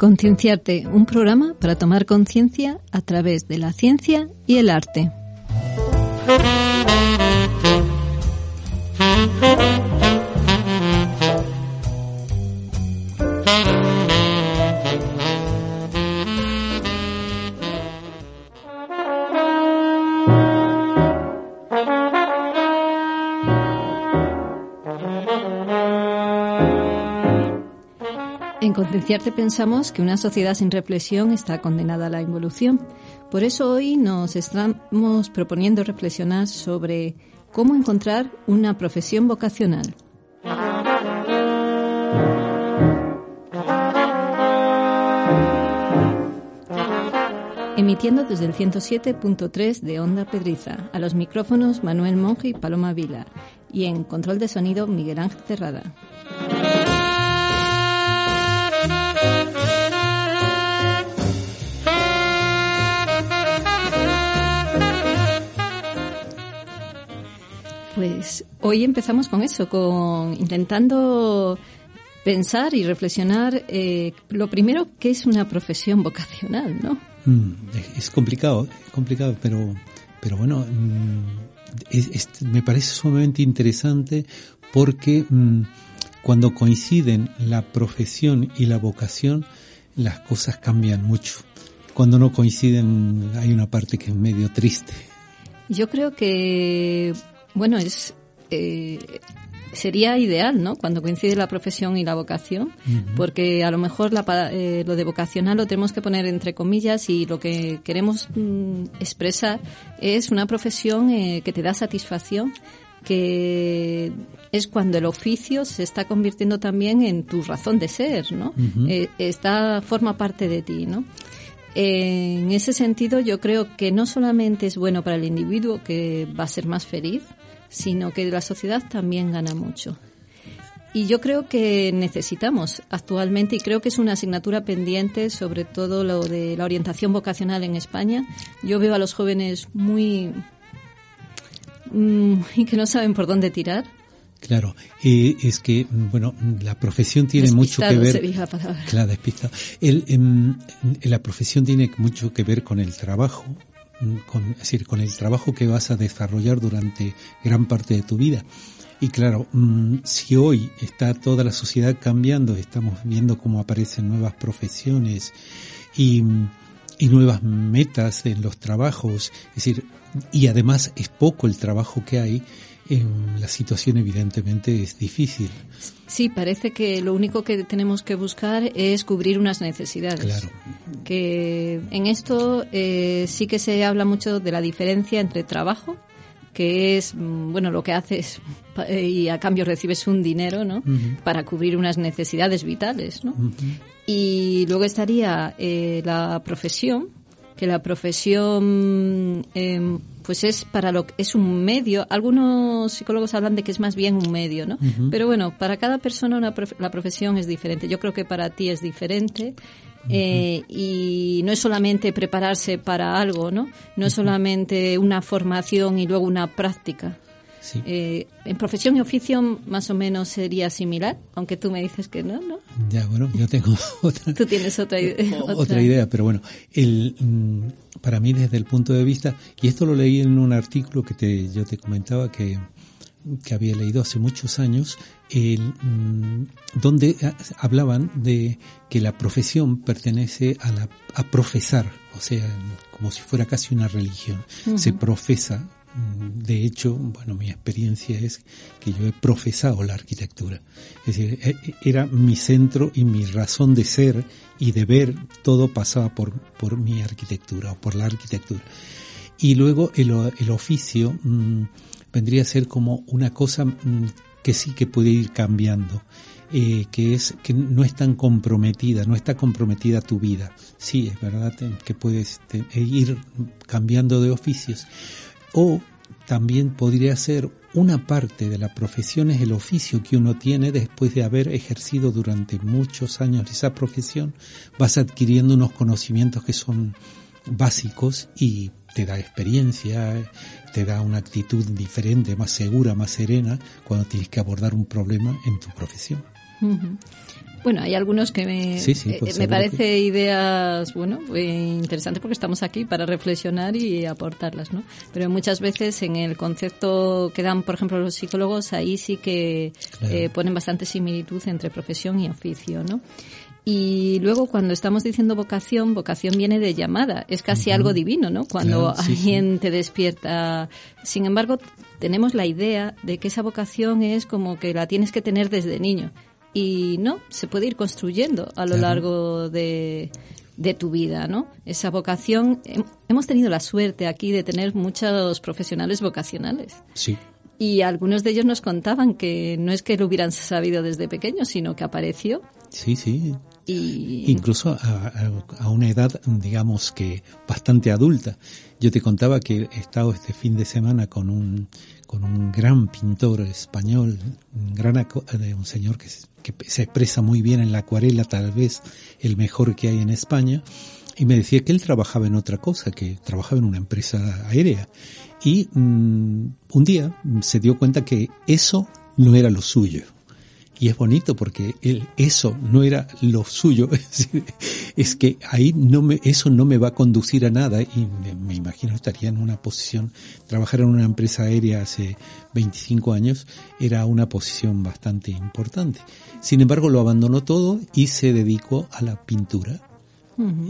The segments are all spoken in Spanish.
Concienciarte, un programa para tomar conciencia a través de la ciencia y el arte. En Concienciarte pensamos que una sociedad sin reflexión está condenada a la involución. Por eso hoy nos estamos proponiendo reflexionar sobre cómo encontrar una profesión vocacional. Emitiendo desde el 107.3 de Onda Pedriza, a los micrófonos Manuel Monge y Paloma Vila, y en control de sonido Miguel Ángel Terrada. Pues hoy empezamos con eso, con intentando pensar y reflexionar eh, lo primero que es una profesión vocacional, ¿no? Mm, es complicado, es complicado, pero, pero bueno, mm, me parece sumamente interesante porque mm, cuando coinciden la profesión y la vocación, las cosas cambian mucho. Cuando no coinciden hay una parte que es medio triste. Yo creo que, bueno, es eh, sería ideal, ¿no? Cuando coincide la profesión y la vocación, porque a lo mejor la, eh, lo de vocacional lo tenemos que poner entre comillas y lo que queremos mm, expresar es una profesión eh, que te da satisfacción, que es cuando el oficio se está convirtiendo también en tu razón de ser, ¿no? Eh, esta forma parte de ti, ¿no? En ese sentido, yo creo que no solamente es bueno para el individuo que va a ser más feliz, sino que la sociedad también gana mucho. Y yo creo que necesitamos actualmente, y creo que es una asignatura pendiente, sobre todo lo de la orientación vocacional en España. Yo veo a los jóvenes muy. Mm, y que no saben por dónde tirar. Claro, eh, es que, bueno, la profesión tiene mucho que ver. La palabra. Claro, despistado. El, em, la profesión tiene mucho que ver con el trabajo, con, es decir, con el trabajo que vas a desarrollar durante gran parte de tu vida. Y claro, mm, si hoy está toda la sociedad cambiando, estamos viendo cómo aparecen nuevas profesiones y, y nuevas metas en los trabajos, es decir, y además es poco el trabajo que hay, la situación evidentemente es difícil. Sí, parece que lo único que tenemos que buscar es cubrir unas necesidades. Claro. Que en esto eh, sí que se habla mucho de la diferencia entre trabajo, que es, mm, bueno, lo que haces eh, y a cambio recibes un dinero, ¿no? Para cubrir unas necesidades vitales, ¿no? Y luego estaría eh, la profesión, que la profesión em, pues es para lo es un medio. Algunos psicólogos hablan de que es más bien un medio, ¿no? Pero bueno, para cada persona la profesión es diferente. Yo creo que para ti es diferente. Eh, y no es solamente prepararse para algo, ¿no? No es solamente una formación y luego una práctica. Eh, en profesión y oficio más o menos sería similar, aunque tú me dices que no, ¿no? Ya, bueno, yo tengo otra, tú tienes otra, otra. idea, pero bueno, el, mm, para mí desde el punto de vista, y esto lo leí en un artículo que te, yo te comentaba que, que había leído hace muchos años, el, mm, donde hablaban de que la profesión pertenece a, la, a profesar, o sea, como si fuera casi una religión. Se profesa de hecho, bueno, mi experiencia es que yo he profesado la arquitectura. Es decir, e, e, era mi centro y mi razón de ser y de ver, todo pasaba por, por mi arquitectura o por la arquitectura. Y luego el, el oficio mm, vendría a ser como una cosa mm, que sí que puede ir cambiando. eh, que es que no es tan comprometida, no está comprometida tu vida. Sí, es verdad que puedes ir cambiando de oficios. O también podría ser una parte de la profesión es el oficio que uno tiene después de haber ejercido durante muchos años esa profesión, vas adquiriendo unos conocimientos que son básicos y te da experiencia, te da una actitud diferente, más segura, más serena cuando tienes que abordar un problema en tu profesión. Bueno, hay algunos que me, eh, me parece ideas, bueno, interesantes porque estamos aquí para reflexionar y aportarlas, ¿no? Pero muchas veces en el concepto que dan, por ejemplo, los psicólogos, ahí sí que eh, ponen bastante similitud entre profesión y oficio, ¿no? Y luego cuando estamos diciendo vocación, vocación viene de llamada, es casi algo divino, ¿no? Cuando alguien te despierta. Sin embargo, tenemos la idea de que esa vocación es como que la tienes que tener desde niño y no, se puede ir construyendo a lo largo de, de tu vida, ¿no? Esa vocación, hemos tenido la suerte aquí de tener muchos profesionales vocacionales. Sí. Y algunos de ellos nos contaban que no es que lo hubieran sabido desde pequeños, sino que apareció. Sí, sí. Y... Incluso a, a, una edad, digamos que bastante adulta. Yo te contaba que he estado este fin de semana con un, con un gran pintor español, un, gran, un señor que se expresa muy bien en la acuarela, tal vez el mejor que hay en España, y me decía que él trabajaba en otra cosa, que trabajaba en una empresa aérea. Y mm, un día se dio cuenta que eso no era lo suyo y es bonito porque él, eso no era lo suyo, es, que ahí no me, eso no me va a conducir a nada y me, imagino estaría en una posición, trabajar en una empresa aérea hace 25 años era una posición bastante importante. Sin embargo, lo abandonó todo y se dedicó a la pintura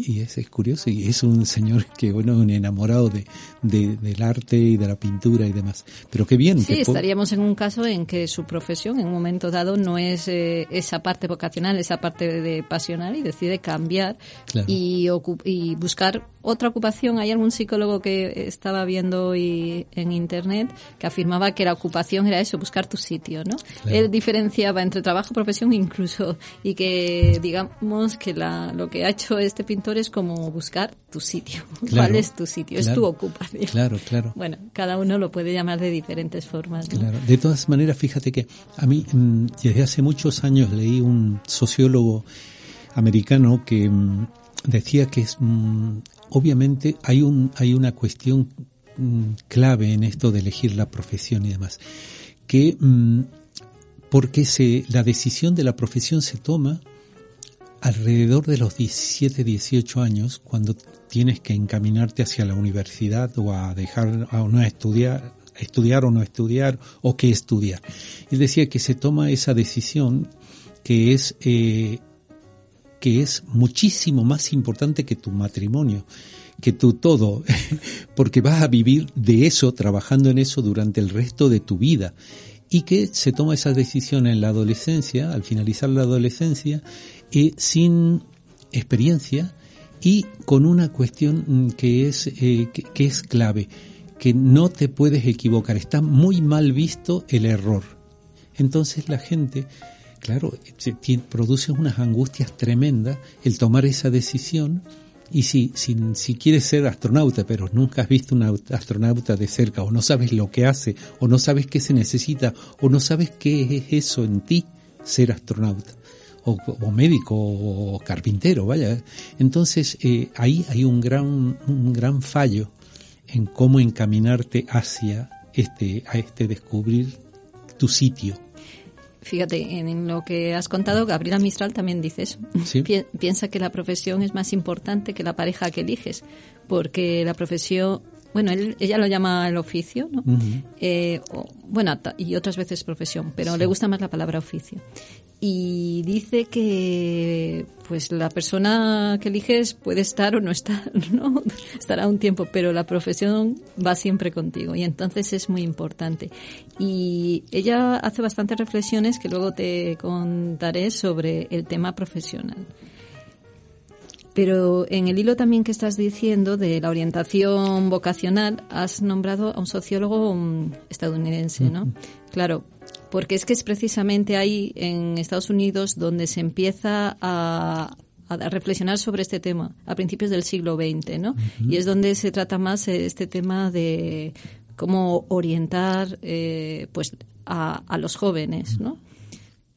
y es, es, curioso, y es un señor que, bueno, un enamorado de, del arte y de la pintura y demás. Pero qué bien. Sí, estaríamos en un caso en que su profesión en un momento dado no es eh, esa parte vocacional, esa parte de, pasional y decide cambiar y, y buscar otra ocupación. Hay algún psicólogo que estaba viendo hoy en internet que afirmaba que la ocupación era eso, buscar tu sitio, ¿no? Él diferenciaba entre trabajo, profesión incluso y que digamos que la, lo que ha hecho este pintor es como buscar tu sitio. ¿Cuál es tu sitio? es tu ocupación. Claro, claro. Bueno, cada uno lo puede llamar de diferentes formas. Claro. De todas maneras, fíjate que a mí mm, desde hace muchos años leí un sociólogo americano que mm, decía que es mm, obviamente hay un hay una cuestión clave en esto de elegir la profesión y demás que porque se la decisión de la profesión se toma alrededor de los 17, 18 años, cuando tienes que encaminarte hacia la universidad o a dejar a no estudiar, estudiar o no estudiar o qué estudiar. Él decía que se toma esa decisión que es eh, que es muchísimo más importante que tu matrimonio, que tu todo, porque vas a vivir de eso, trabajando en eso durante el resto de tu vida y que se toma esa decisión en la adolescencia, al finalizar la adolescencia, eh, sin experiencia y con una cuestión mm, que es, eh, que, es clave, que no te puedes equivocar, está muy mal visto el error. Entonces la gente, claro, produce unas angustias tremendas el tomar esa decisión y si, si, si, quieres ser astronauta, pero nunca has visto un astronauta de cerca, o no sabes lo que hace, o no sabes qué se necesita, o no sabes qué es eso en ti, ser astronauta o, médico o carpintero, vaya. Entonces eh, ahí hay un gran, un gran fallo en cómo encaminarte hacia este, a este descubrir tu sitio. Fíjate, en lo que has contado, Gabriela Mistral también dice eso. Piensa que la profesión es más importante que la pareja que eliges, porque la profesión bueno, él, ella lo llama el oficio, ¿no? Eh, bueno, y otras veces profesión, pero le gusta más la palabra oficio. Y dice que, pues, la persona que eliges puede estar o no estar, ¿no? Estará un tiempo, pero la profesión va siempre contigo y entonces es muy importante. Y ella hace bastantes reflexiones que luego te contaré sobre el tema profesional. Pero en el hilo también que estás diciendo de la orientación vocacional, has nombrado a un sociólogo estadounidense, ¿no? Claro, porque es que es precisamente ahí en Estados Unidos donde se empieza a, reflexionar sobre este tema a principios del siglo XX, ¿no? Y es donde se trata más este tema de cómo orientar, eh, pues, a, a, los jóvenes, ¿no?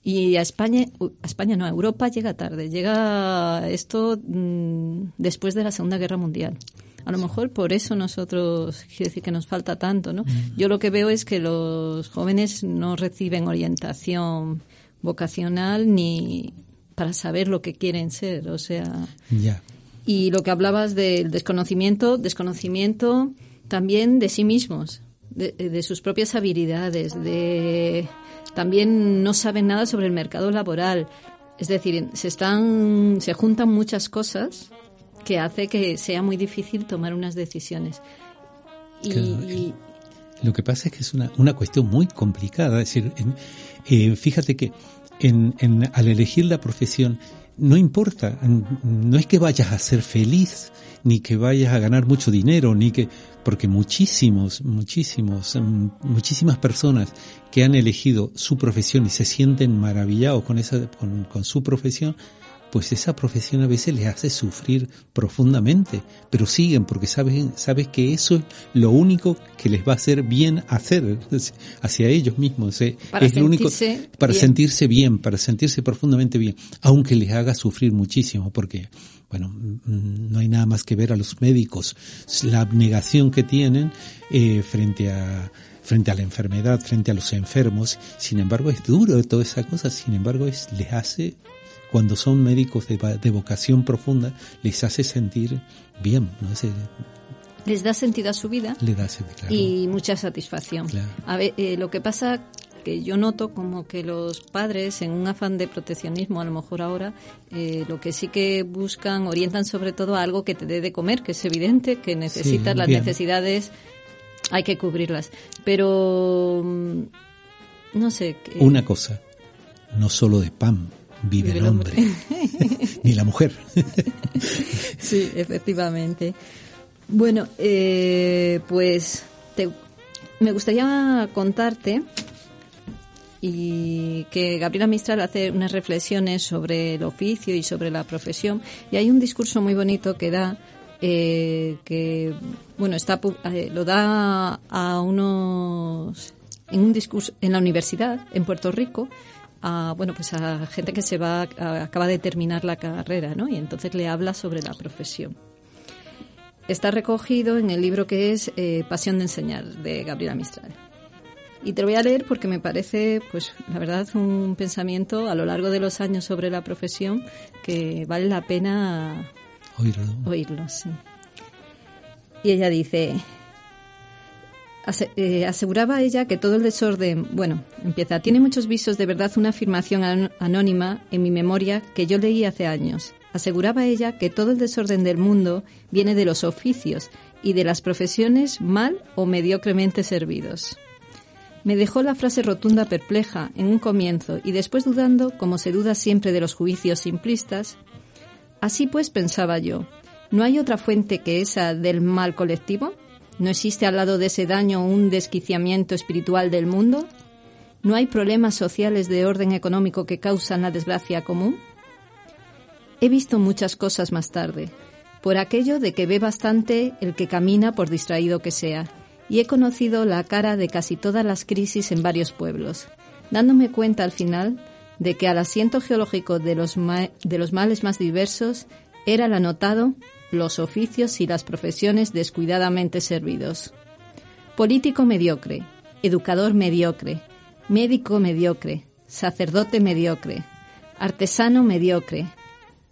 Y a España, a España no, a Europa llega tarde. Llega esto mm, después de la Segunda Guerra Mundial. A lo mejor por eso nosotros, quiere decir que nos falta tanto, ¿no? Mm. Yo lo que veo es que los jóvenes no reciben orientación vocacional ni para saber lo que quieren ser, o sea. Ya. Y lo que hablabas del desconocimiento, desconocimiento también de sí mismos, de, de sus propias habilidades, de también no saben nada sobre el mercado laboral. Es decir, se están, se juntan muchas cosas que hace que sea muy difícil tomar unas decisiones. Y, lo que pasa es que es una, una cuestión muy complicada. Es decir, eh, fíjate que en, en, al elegir la profesión no importa, no es que vayas a ser feliz, ni que vayas a ganar mucho dinero, ni que, porque muchísimos, muchísimos, mm, muchísimas personas que han elegido su profesión y se sienten maravillados con esa, con, con su profesión, pues esa profesión a veces les hace sufrir profundamente, pero siguen porque saben, sabes que eso es lo único que les va a hacer bien hacer hacia ellos mismos. Eh, es lo único para sentirse bien, para sentirse profundamente bien, aunque les haga sufrir muchísimo, porque bueno, mm, no hay nada más que ver a los médicos, la abnegación que tienen eh, frente a frente a la enfermedad, frente a los enfermos. Sin embargo, es duro toda esa cosa. Sin embargo, es, les hace cuando son médicos de, vocación profunda, les hace sentir bien, ¿no? les da sentido a su vida Le da y mucha satisfacción. A ver, eh, lo que pasa que yo noto como que los padres en un afán de proteccionismo a lo mejor ahora eh, lo que sí que buscan orientan sobre todo a algo que te dé de comer que es evidente que necesitas las necesidades hay que cubrirlas pero mm, no sé una cosa no solo de pan vive, el hombre, ni la mujer. sí, efectivamente. Bueno, eh, pues me gustaría contarte y que Gabriela Mistral hace unas reflexiones sobre el oficio y sobre la profesión y hay un discurso muy bonito que da eh, que bueno está eh, lo da a unos en un discurso en la universidad en Puerto Rico a bueno pues a gente que se va acaba de terminar la carrera no y entonces le habla sobre la profesión. Está recogido en el libro que es eh, Pasión de enseñar de Gabriela Mistral. Y te lo voy a leer porque me parece pues la verdad un pensamiento a lo largo de los años sobre la profesión que vale la pena oírlo. oírlo sí. y ella dice eh, aseguraba ella que todo el desorden, bueno, empieza, tiene muchos visos de verdad una afirmación anónima en mi memoria que yo leí hace años. Aseguraba ella que todo el desorden del mundo viene de los oficios y de las profesiones mal o mediocremente servidos. Me dejó la frase rotunda perpleja en un comienzo y después dudando, como se duda siempre de los juicios simplistas. Así pues pensaba yo, ¿no hay otra fuente que esa del mal colectivo? ¿No existe al lado de ese daño un desquiciamiento espiritual del mundo? ¿No hay problemas sociales de orden económico que causan la desgracia común? He visto muchas cosas más tarde, por aquello de que ve bastante el que camina por distraído que sea, y he conocido la cara de casi todas las crisis en varios pueblos, dándome cuenta al final de que al asiento geológico de los, de los males más diversos era el anotado los oficios y las profesiones descuidadamente servidos. Político mediocre, educador mediocre, médico mediocre, sacerdote mediocre, artesano mediocre.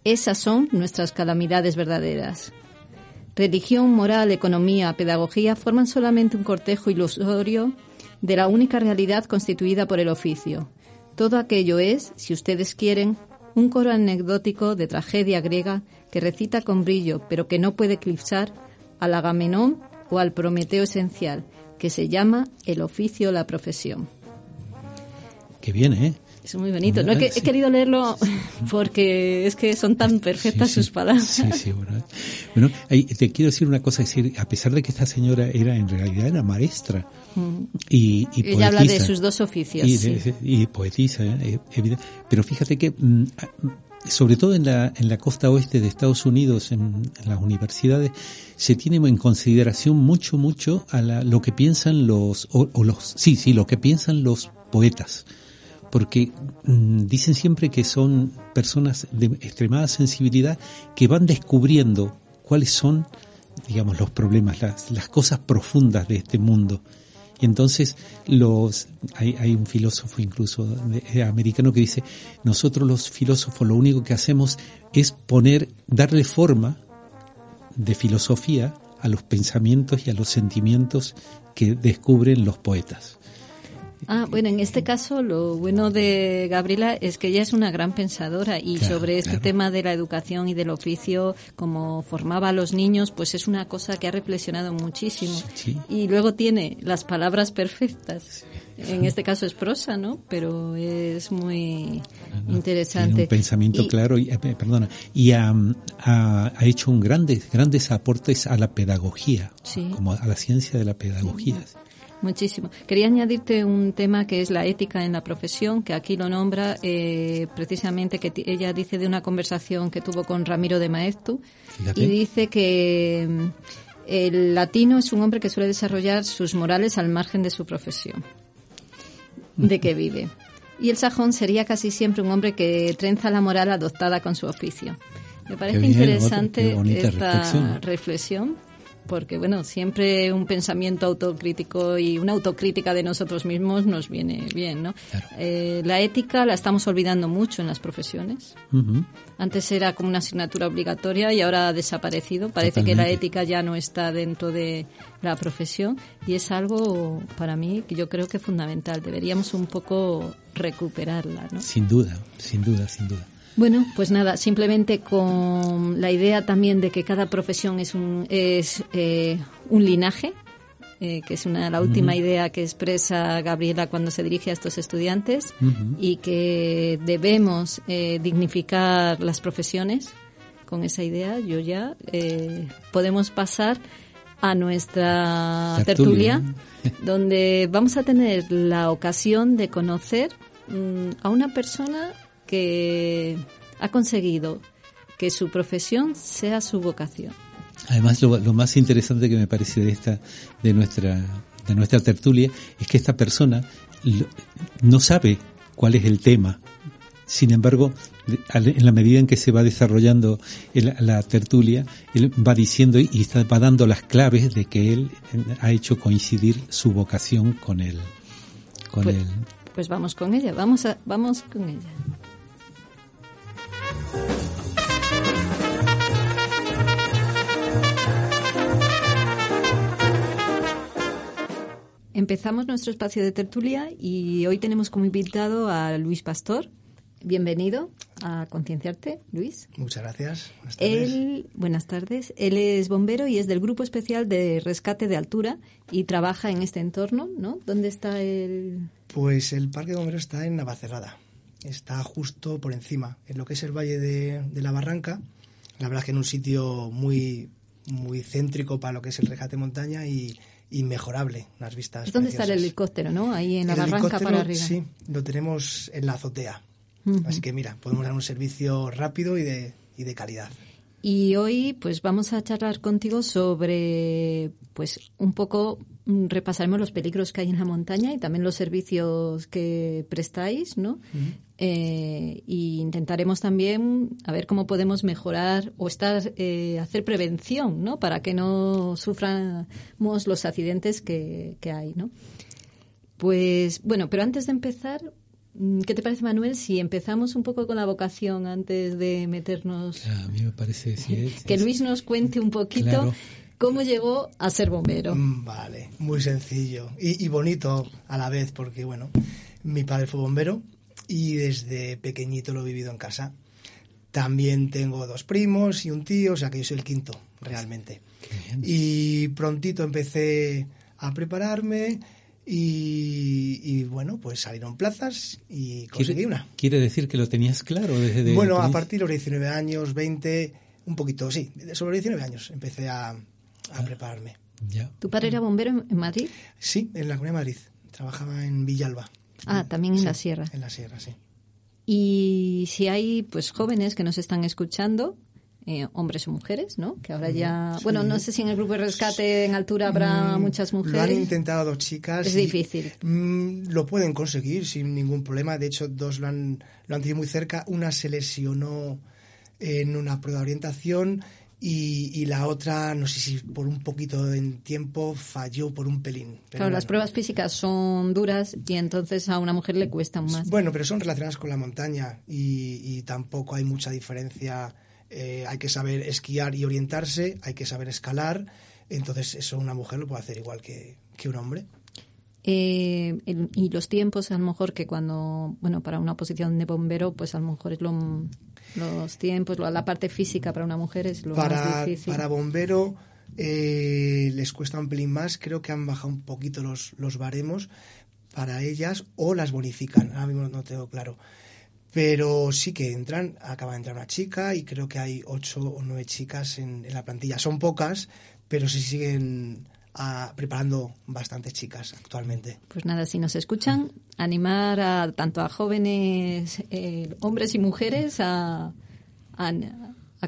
Esas son nuestras calamidades verdaderas. Religión, moral, economía, pedagogía forman solamente un cortejo ilusorio de la única realidad constituida por el oficio. Todo aquello es, si ustedes quieren, un coro anecdótico de tragedia griega que recita con brillo, pero que no puede eclipsar al Agamenón o al Prometeo esencial, que se llama el oficio o la profesión. Que viene, ¿eh? Es muy bonito. No he, querido leerlo porque es que son tan perfectas sus palabras. Sí, sí, bueno. bueno te quiero decir una cosa, decir, a pesar de que esta señora era en realidad era maestra mm. y, y Ella habla de sus dos oficios. Y, y poetisa, eh, pero fíjate que mm, sobre todo en la, en la costa oeste de Estados Unidos, en, las universidades, se tiene en consideración mucho, mucho a lo que piensan los, o, los, sí, sí, lo que piensan los poetas. Porque mm, dicen siempre que son personas de extremada sensibilidad que van descubriendo cuáles son, digamos, los problemas, las, las cosas profundas de este mundo y entonces los, hay, hay un filósofo incluso eh, americano que dice, nosotros los filósofos lo único que hacemos es poner, darle forma de filosofía a los pensamientos y a los sentimientos que descubren los poetas. Ah, bueno, en este caso lo bueno de Gabriela es que ella es una gran pensadora y sobre este tema de la educación y del oficio, como formaba a los niños, pues es una cosa que ha reflexionado muchísimo. Y luego tiene las palabras perfectas. En este caso es prosa, ¿no? Pero es muy interesante. un pensamiento claro, y, eh, perdona, y ha, hecho un grandes, grandes aportes a la pedagogía, como a la ciencia de la pedagogía. Muchísimo. Quería añadirte un tema que es la ética en la profesión, que aquí lo nombra eh, precisamente que ella dice de una conversación que tuvo con Ramiro de Maeztu y dice que mm, el latino es un hombre que suele desarrollar sus morales al margen de su profesión, de que vive. Y el sajón sería casi siempre un hombre que trenza la moral adoptada con su oficio. Me parece interesante esta reflexión porque bueno, siempre un pensamiento autocrítico y una autocrítica de nosotros mismos nos viene bien, ¿no? Eh, la ética la estamos olvidando mucho en las profesiones. Antes era como una asignatura obligatoria y ahora ha desaparecido. Parece que la ética ya no está dentro de la profesión y es algo para mí que yo creo que es fundamental. Deberíamos un poco recuperarla, ¿no? Sin duda, sin duda, sin duda. Bueno, pues nada, simplemente con la idea también de que cada profesión es un, es, eh, un linaje, eh, que es una, la última idea que expresa Gabriela cuando se dirige a estos estudiantes, y que debemos eh, dignificar las profesiones. Con esa idea, yo ya podemos pasar a nuestra tertulia, donde vamos a tener la ocasión de conocer mm, a una persona que ha conseguido que su profesión sea su vocación. Además, lo, más interesante que me parece de esta, de nuestra, de nuestra tertulia, es que esta persona no sabe cuál es el tema. Sin embargo, en la medida en que se va desarrollando la tertulia, él va diciendo y va dando las claves de que él ha hecho coincidir su vocación con él. Con pues, pues vamos con ella, vamos a, vamos con ella. Empezamos nuestro espacio de tertulia y hoy tenemos como invitado a Luis Pastor. Bienvenido a Concienciarte, Luis. Muchas gracias. Buenas tardes. Él, buenas tardes. Él es bombero y es del Grupo Especial de Rescate de Altura y trabaja en este entorno, ¿no? ¿Dónde está el...? Pues el Parque de Bomberos está en Navacerrada. Está justo por encima, en lo que es el Valle de, de la Barranca. La verdad es que en un sitio muy, muy céntrico para lo que es el rescate montaña y inmejorable las vistas. ¿Dónde está el helicóptero, no? Ahí en la barranca para arriba. Sí, lo tenemos en la azotea. Así que mira, podemos dar un servicio rápido y de, y de calidad. Y hoy pues vamos a charlar contigo sobre pues un poco mm, repasaremos los peligros que hay en la montaña y también los servicios que prestáis, ¿no? Eh, y intentaremos también a ver cómo podemos mejorar o estar eh, hacer prevención, ¿no? Para que no suframos los accidentes que, que hay, ¿no? Pues bueno, pero antes de empezar, Mm, ¿Qué te parece, Manuel, si empezamos un poco con la vocación antes de meternos? a mí me parece que Luis nos cuente un poquito cómo llegó a ser bombero. Mm, vale, muy sencillo y, bonito a la vez, porque bueno, mi padre fue bombero y desde pequeñito lo he vivido en casa. También tengo dos primos y un tío, o sea que yo soy el quinto, realmente. Y prontito empecé a prepararme Y, bueno, pues salieron plazas y conseguí una. ¿Quiere decir que lo tenías claro desde Bueno, a partir de los 19 años, 20, un poquito, sí, sobre los 19 años empecé a, a ah, prepararme. Ya. ¿Tu padre era bombero en Madrid? Sí, en la Comunidad de Madrid. Trabajaba en Villalba. Ah, también en la sierra. En la sierra, sí. Y si hay pues jóvenes que nos están escuchando, eh, hombres o mujeres, ¿no? Que ahora ya... Bueno, no sé si en el grupo de rescate en altura habrá mm, muchas mujeres. Lo han intentado dos chicas. Es difícil. Mm, lo pueden conseguir sin ningún problema. De hecho, dos lo han, lo han tenido muy cerca. Una se lesionó en una prueba de orientación y, la otra, no sé si por un poquito en tiempo, falló por un pelín. claro, las pruebas físicas son duras y entonces a una mujer le cuestan más. Bueno, pero son relacionadas con la montaña y, tampoco hay mucha diferencia. Eh, hay que saber esquiar y orientarse, hay que saber escalar. Entonces, eso una mujer lo puede hacer igual que, que un hombre. Eh, y los tiempos, a lo mejor que cuando, bueno, para una posición de bombero, pues a lo mejor es lo, los tiempos, la parte física para una mujer es lo más difícil. Para bombero eh, les cuesta un pelín más, creo que han bajado un poquito los, los baremos para ellas o las bonifican, ahora mismo no tengo claro. Pero sí que entran, acaba de entrar una chica y creo que hay ocho o nueve chicas en, en la plantilla. Son pocas, pero sí siguen preparando bastantes chicas actualmente. Pues nada, si nos escuchan, animar a tanto a jóvenes eh, hombres y mujeres a, a,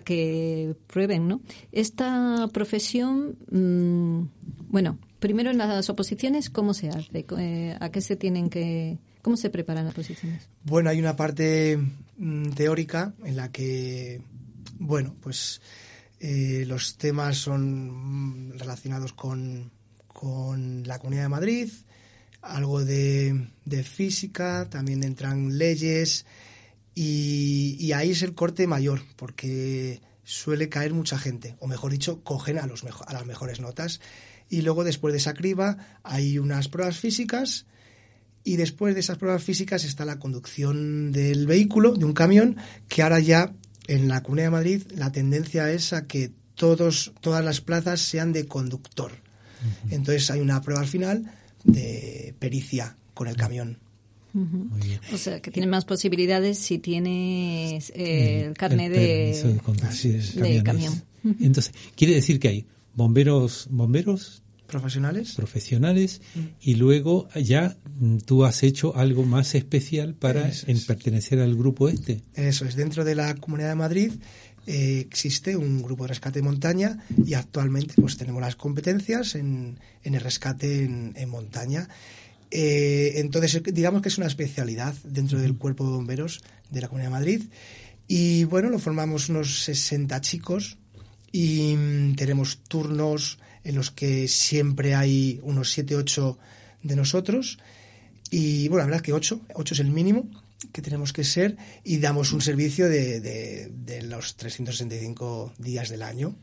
que prueben, ¿no? Esta profesión, mm, bueno, primero en las oposiciones, ¿cómo se hace? Eh, ¿A qué se tienen que...? ¿Cómo se preparan las oposiciones? Bueno, hay una parte mm, teórica en la que, bueno, pues eh, los temas son relacionados con, la Comunidad de Madrid, algo de, física, también entran leyes y, ahí es el corte mayor porque suele caer mucha gente, o mejor dicho, cogen a, los a las mejores notas. Y luego después de esa criba hay unas pruebas físicas y después de esas pruebas físicas está la conducción del vehículo, de un camión, que ahora ya en la Comunidad de Madrid la tendencia es a que todos, todas las plazas sean de conductor. Entonces hay una prueba al final de pericia con el camión. O sea, que tienes más posibilidades si tienes eh, el carnet de, de, camión. Entonces, quiere decir que hay bomberos, bomberos profesionales profesionales mm. y luego ya mm, tú has hecho algo más especial para pertenecer al grupo este. Eso es. Dentro de la comunidad de Madrid eh, existe un grupo de rescate de montaña y actualmente pues tenemos las competencias en, el rescate en, montaña. Eh, entonces digamos que es una especialidad dentro del cuerpo de bomberos de la comunidad de Madrid. Y bueno lo formamos unos 60 chicos y mm, tenemos turnos en los que siempre hay unos 7, 8 de nosotros. Y bueno, la verdad es que 8, 8 es el mínimo que tenemos que ser y damos un servicio de, de, los 365 días del año.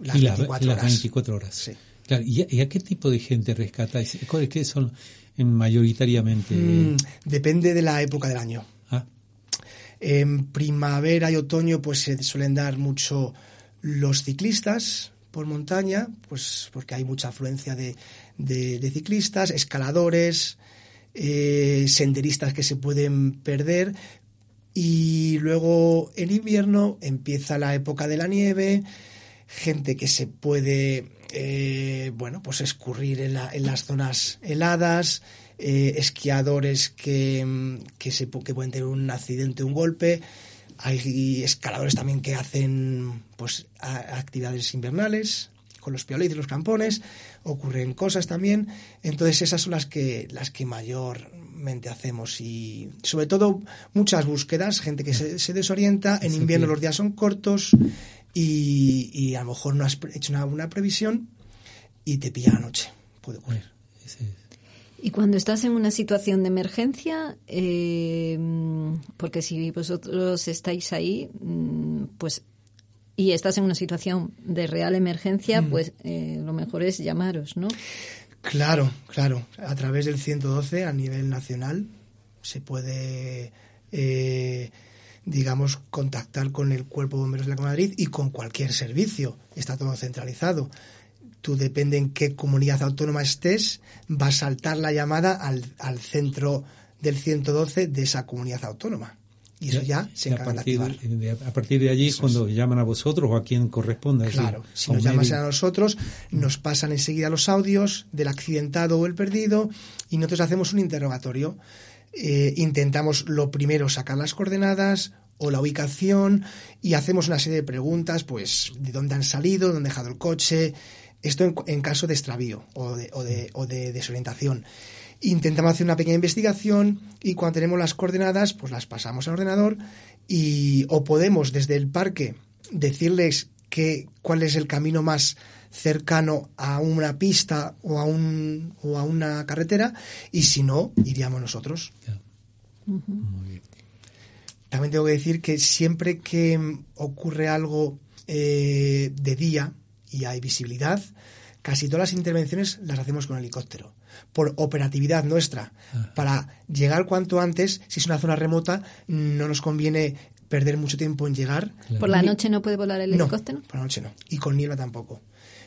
Las, 24, horas. 24 horas. Sí. ¿y, a, qué tipo de gente rescatáis? ¿Qué son mayoritariamente? Mm, depende de la época del año. Ah. En primavera y otoño pues se suelen dar mucho los ciclistas, por montaña, pues porque hay mucha afluencia de, de, ciclistas, escaladores, eh, senderistas que se pueden perder. Y luego en invierno empieza la época de la nieve, gente que se puede, eh, bueno, pues escurrir en, las zonas heladas, eh, esquiadores que, que, se, que pueden tener un accidente, un golpe. Hay escaladores también que hacen pues actividades invernales con los piolitos y los campones, ocurren cosas también, entonces esas son las que las que mayormente hacemos y sobre todo muchas búsquedas, gente que se, desorienta, en invierno los días son cortos y, a lo mejor no has hecho una, una previsión y te pilla la noche, puede ocurrir. Y cuando estás en una situación de emergencia, eh, porque si vosotros estáis ahí, mm, pues y estás en una situación de real emergencia, mm. pues eh, lo mejor es llamaros, ¿no? Claro, claro. A través del 112 a nivel nacional se puede, eh, digamos, contactar con el Cuerpo de Bomberos de la Madrid y con cualquier servicio. Está todo centralizado tú depende en qué comunidad autónoma estés, va a saltar la llamada al, al centro del 112 de esa comunidad autónoma. Y eso ya, se encarga a partir, de activar. de, a partir de allí es cuando llaman a vosotros o a quien corresponda. es Claro, si nos llamas a nosotros, nos pasan enseguida los audios del accidentado o el perdido y nosotros hacemos un interrogatorio. Eh, intentamos lo primero sacar las coordenadas o la ubicación y hacemos una serie de preguntas, pues de dónde han salido, dónde han dejado el coche, esto en, en caso de extravío o de, o de- o de desorientación. Intentamos hacer una pequeña investigación y cuando tenemos las coordenadas, pues las pasamos al ordenador y o podemos desde el parque decirles que, cuál es el camino más cercano a una pista o a, un, o a una carretera y si no, iríamos nosotros. Ya. Muy bien. También tengo que decir que siempre que ocurre algo eh, de día y hay visibilidad, casi todas las intervenciones las hacemos con helicóptero, por operatividad nuestra. Para llegar cuanto antes, si es una zona remota, no nos conviene perder mucho tiempo en llegar. ¿Por la noche no puede volar el no, helicóptero? por la noche no. Y con niebla tampoco.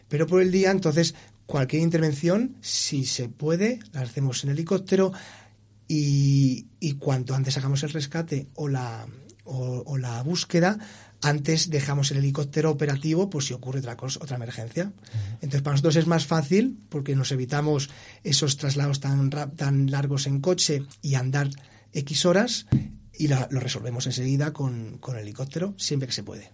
Pero por el día, entonces, cualquier intervención, si se puede, la hacemos en helicóptero y, y cuanto antes hagamos el rescate o la, o, o la búsqueda, antes dejamos el helicóptero operativo por si ocurre otra cosa, otra emergencia. Entonces, para nosotros es más fácil porque nos evitamos esos traslados tan, tan largos en coche y andar X horas y la- lo resolvemos enseguida con, con helicóptero siempre que se puede.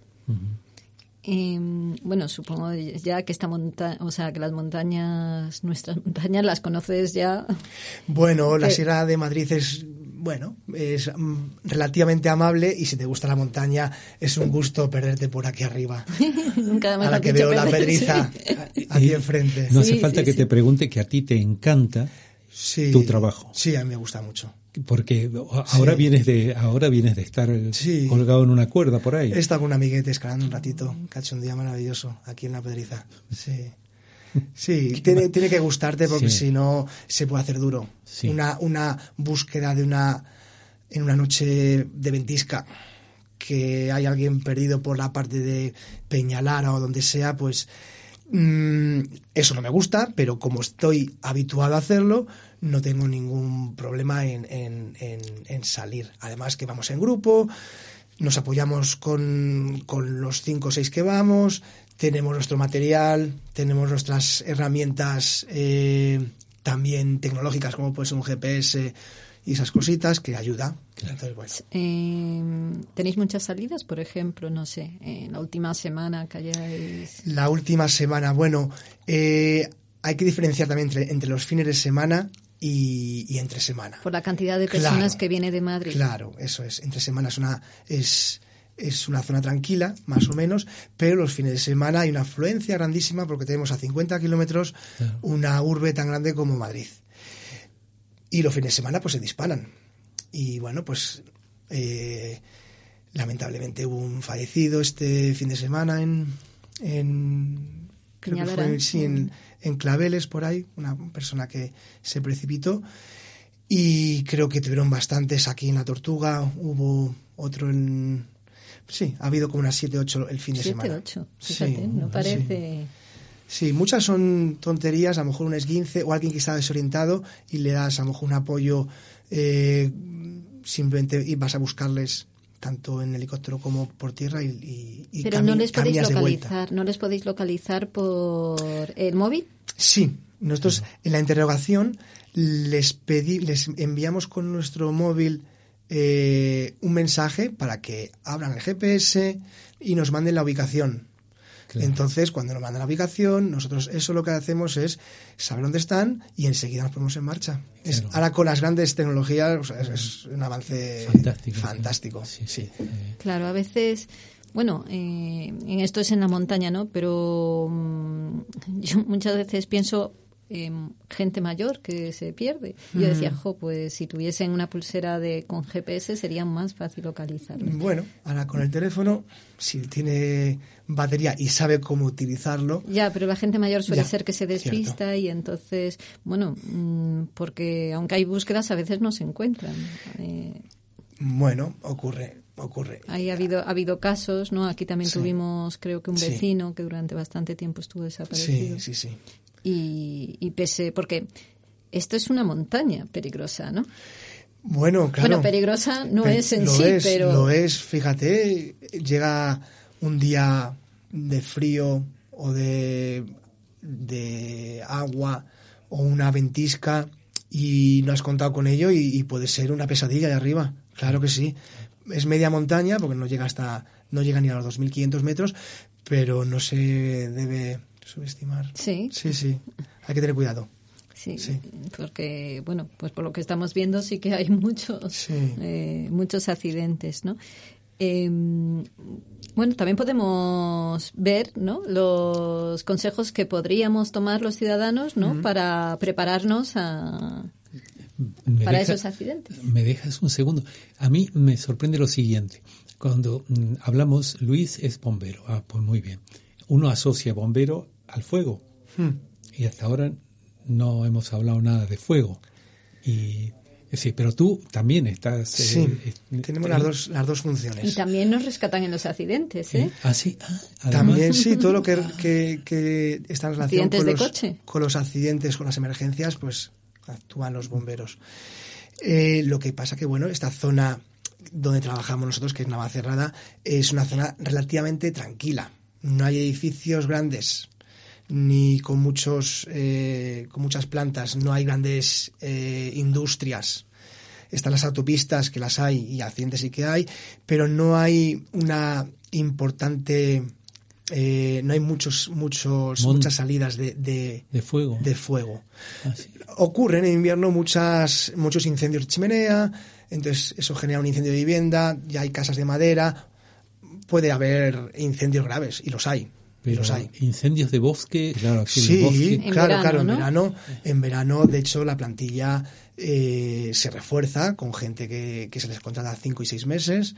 Eh, bueno, supongo ya que esta monta o sea, que las montañas, nuestras montañas, las conoces ya. Bueno, la Que- Sierra de Madrid es, bueno, es mm, relativamente amable y si te gusta la montaña es un gusto perderte por aquí arriba. Nunca me A la que veo la pedriza aquí enfrente. No Sí, hace falta sí, que sí. te pregunte que a ti te encanta, Sí. tu trabajo. Sí, a mí me gusta mucho. porque ahora Sí. vienes de ahora vienes de estar Sí. colgado en una cuerda por ahí. He estado con un amiguete escalando un ratito, hecho un día maravilloso aquí en la pedriza. Sí. Sí, tiene, tiene que gustarte porque Sí. si no se puede hacer duro. Sí. Una, una búsqueda de una en una noche de ventisca que hay alguien perdido por la parte de Peñalara o donde sea, pues mm, eso no me gusta, pero como estoy habituado a hacerlo, no tengo ningún problema en, en- en- en salir. Además que vamos en grupo, nos apoyamos con, con los cinco o seis que vamos, tenemos nuestro material, tenemos nuestras herramientas eh, también tecnológicas como puede ser un GPS y esas cositas que ayuda. Entonces, bueno. Eh, ¿Tenéis muchas salidas? Por ejemplo, no sé, en la última semana que hayáis... La última semana, bueno, eh, hay que diferenciar también entre, entre los fines de semana y, y entre semana. Por la cantidad de personas Claro, que viene de Madrid. Claro, eso es. Entre semana es una, es, es una zona tranquila, más o menos, pero los fines de semana hay una afluencia grandísima porque tenemos a 50 kilómetros Claro. una urbe tan grande como Madrid. Y los fines de semana pues se disparan. Y bueno, pues eh, lamentablemente hubo un fallecido este fin de semana en... en creo que fue, sí, en, en Claveles, por ahí, una persona que se precipitó. Y creo que tuvieron bastantes aquí en La Tortuga, hubo otro en... Sí, ha habido como unas 7, 8 el fin de Siete, semana. ocho, Sí, fíjate, no sí. parece... Sí, muchas son tonterías, a lo mejor un esguince o alguien que está desorientado y le das a lo mejor un apoyo, eh, simplemente y vas a buscarles tanto en helicóptero como por tierra y, y- y Pero no les podéis localizar, no les podéis localizar por el móvil. Sí, nosotros en la interrogación les pedí, les enviamos con nuestro móvil eh, un mensaje para que abran el GPS y nos manden la ubicación. Claro. Entonces, cuando nos mandan la ubicación, nosotros eso lo que hacemos es saber dónde están y enseguida nos ponemos en marcha. Es- ahora con las grandes tecnologías o sea, es, es un avance Fantástico. fantástico. Sí, sí. sí. Claro, a veces, bueno, eh, en esto es en la montaña, ¿no? Pero mm, yo muchas veces pienso en gente mayor que se pierde. Y Yo decía, jo, pues si tuviesen una pulsera de con GPS sería más fácil localizarlo. Bueno, ahora con el teléfono, si tiene batería y sabe cómo utilizarlo, Ya, pero la gente mayor suele Ya, ser que se cierto. despista y entonces, bueno, mm, porque aunque hay búsquedas a veces no se encuentran. Eh, Bueno, ocurre. ocurre. Ahí ha habido, ha habido casos, ¿no? Aquí también tuvimos, creo que un vecino que durante bastante tiempo estuvo desaparecido. Sí, sí, sí. Y, y pese, porque esto es una montaña peligrosa, ¿no? Bueno, claro. Bueno, peligrosa no es en lo sí, es, pero... Lo es, fíjate, llega un día de frío o de, de agua o una ventisca y no has contado con ello y, puede ser una pesadilla de arriba. Claro que sí. Es media montaña porque no llega hasta no llega ni a los 2.500 metros, pero no se debe subestimar. Sí. Sí, sí. Hay que tener cuidado. Sí, porque, bueno, pues por lo que estamos viendo sí que hay muchos, eh, muchos accidentes, ¿no? Em, bueno, también podemos ver ¿no? los consejos que podríamos tomar los ciudadanos ¿no? para prepararnos a, para esos accidentes. Me dejas un segundo. A mí me sorprende lo siguiente. Cuando mm, hablamos, Luis es bombero. Ah, pues muy bien. Uno asocia bombero al fuego. Hmm. Y hasta ahora no hemos hablado nada de fuego. Y Sí, pero tú también estás. Eh, sí, tenemos las dos, las dos funciones. Y también nos rescatan en los accidentes, ¿eh? Ah, sí. Ah, también sí, todo lo que, que, está en relación con los, con los accidentes, con las emergencias, pues actúan los bomberos. Eh, lo que pasa que, bueno, esta zona donde trabajamos nosotros, que es Navacerrada, es una zona relativamente tranquila. No hay edificios grandes, ni con muchos eh, con muchas plantas no hay grandes eh, industrias. Están las autopistas que las hay y accidentes sí que hay pero no hay una importante eh, no hay muchos muchos muchas salidas de, de, fuego. de fuego. Ah, ocurren en invierno muchas muchos incendios de chimenea entonces eso genera un incendio de vivienda ya hay casas de madera puede haber incendios graves y los hay pero hay. incendios de bosque, claro, aquí sí, bosque. claro, claro, en verano, en verano, de hecho, la plantilla eh, se refuerza con gente que, que, se les contrata cinco y seis meses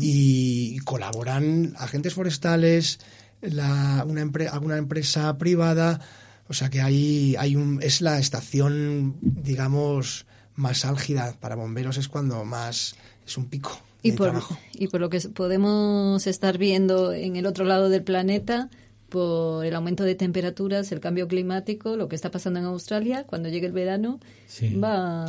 y colaboran agentes forestales, la, una alguna empresa privada, o sea que hay, hay un, es la estación, digamos, más álgida para bomberos, es cuando más es un pico. Y por, y por lo que podemos estar viendo en el otro lado del planeta, por el aumento de temperaturas, el cambio climático, lo que está pasando en Australia, cuando llegue el verano, va...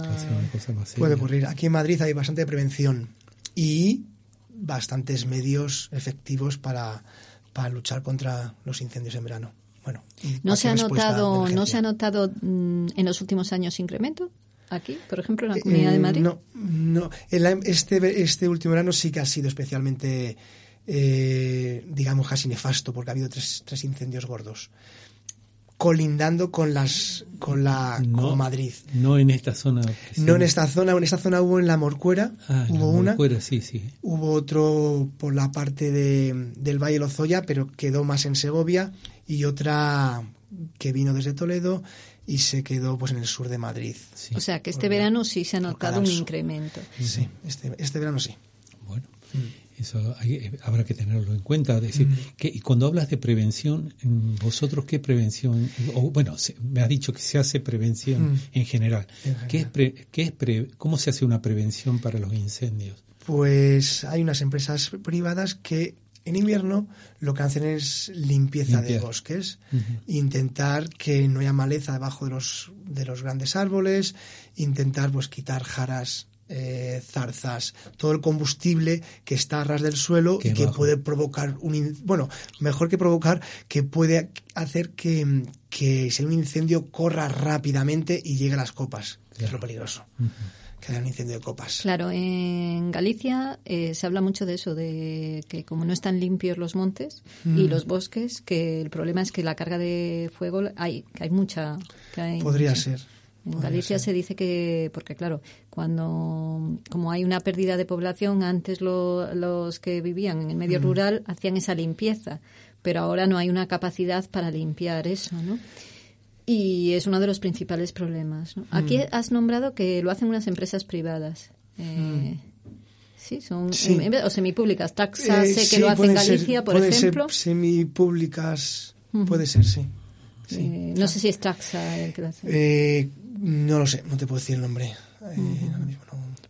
Puede ocurrir. Aquí en Madrid hay bastante prevención y bastantes medios efectivos para, para luchar contra los incendios en verano. Bueno, ¿No se, ha notado, ¿No se ha notado mm, en los últimos años incremento? Aquí, por ejemplo, en la Comunidad de eh, Madrid? No, no. este, este último verano sí que ha sido especialmente, eh, digamos, casi nefasto, porque ha habido tres, tres incendios gordos colindando con las con la con Madrid. No en esta zona. No en esta zona, en esta zona hubo en la Morcuera, ah, hubo la una. Morcuera, sí, sí. Hubo otro por la parte de, del Valle Lozoya, pero quedó más en Segovia y otra que vino desde Toledo y se quedó pues en el sur de Madrid. o sea que este verano sí se ha notado un incremento. Sí, este, este verano sí. Bueno, mm. eso hay, habrá que tenerlo en cuenta. decir, mm. que, y cuando hablas de prevención, mm, ¿vosotros qué prevención? O, bueno, me has dicho que se hace prevención en general. ¿Qué es qué es pre, ¿Cómo se hace una prevención para los incendios? Pues hay unas empresas privadas que en invierno lo que hacen es limpieza de bosques, intentar que no haya maleza debajo de los, de los grandes árboles, intentar pues quitar jaras, eh, zarzas, todo el combustible que está a ras del suelo y que puede provocar un bueno, mejor que provocar, que puede hacer que, que si un incendio corra rápidamente y llegue a las copas, que es lo peligroso que un incendio de copas. Claro, en Galicia eh, se habla mucho de eso, de que como no están limpios los montes y mm. los bosques, que el problema es que la carga de fuego hay, que hay mucha. Podría ser. En Galicia se dice que, porque claro, cuando como hay una pérdida de población, antes los que vivían en el medio mm. rural hacían esa limpieza, pero ahora no hay una capacidad para limpiar eso, ¿no? Y es uno de los principales problemas. Aquí mm. has nombrado que lo hacen unas empresas privadas. Eh, mm. Sí, son o semipúblicas. Taxa eh, sé que lo hace en Galicia, por ejemplo. Ser semipúblicas, puede ser, sí. Eh, no sé si es Taxa el que lo hace. no lo sé, no te puedo decir el nombre.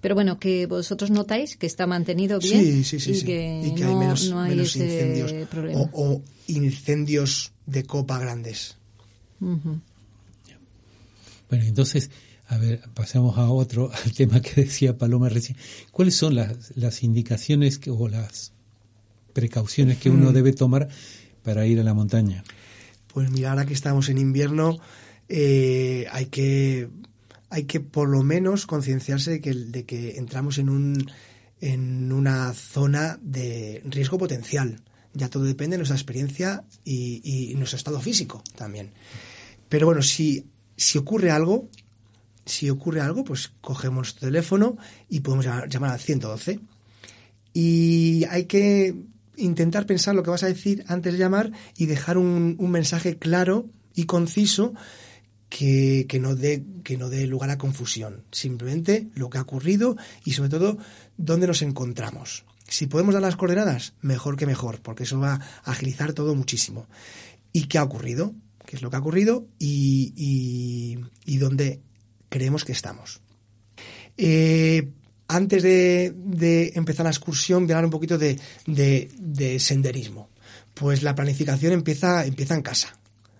Pero bueno, que vosotros notáis que está mantenido bien sí, sí, sí, y, sí. Que y que no, hay menos, no hay menos ese incendios o, o incendios de copa grandes. Bueno, entonces, a ver, pasamos a otro, al tema que decía Paloma recién. ¿Cuáles son las, las indicaciones que, o las precauciones que uno Mm. debe tomar para ir a la montaña? Pues mira, ahora que estamos en invierno, eh, hay que hay que por lo menos concienciarse de que, de que entramos en un en una zona de riesgo potencial. Ya todo depende de nuestra experiencia y, y nuestro estado físico también. Pero bueno, si, si ocurre algo, si ocurre algo, pues cogemos nuestro teléfono y podemos llamar, llamar al 112. Y hay que intentar pensar lo que vas a decir antes de llamar y dejar un, un mensaje claro y conciso que, que, no dé, que no dé lugar a confusión. Simplemente lo que ha ocurrido y sobre todo dónde nos encontramos. Si podemos dar las coordenadas, mejor que mejor, porque eso va a agilizar todo muchísimo. ¿Y qué ha ocurrido? ¿Qué es lo que ha ocurrido? Y, dónde creemos que estamos. Eh, antes de, empezar la excursión, voy a hablar un poquito de, de, de, senderismo. Pues la planificación empieza, empieza en casa.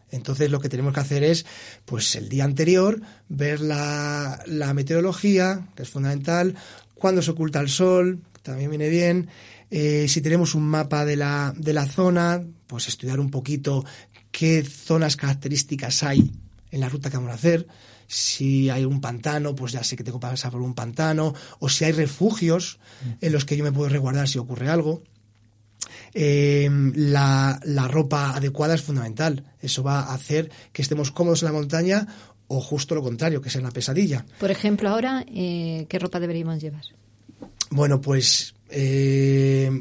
Entonces lo que tenemos que hacer es, pues el día anterior, ver la, la meteorología, que es fundamental, cuándo se oculta el sol, también viene bien. Eh, si tenemos un mapa de la, de la zona, pues estudiar un poquito qué zonas características hay en la ruta que vamos a hacer. Si hay un pantano, pues ya sé que tengo que pasar por un pantano. O si hay refugios en los que yo me puedo resguardar si ocurre algo. Eh, la, la, ropa adecuada es fundamental. Eso va a hacer que estemos cómodos en la montaña o justo lo contrario, que sea una pesadilla. Por ejemplo, ahora, eh, ¿qué ropa deberíamos llevar? Bueno, pues eh,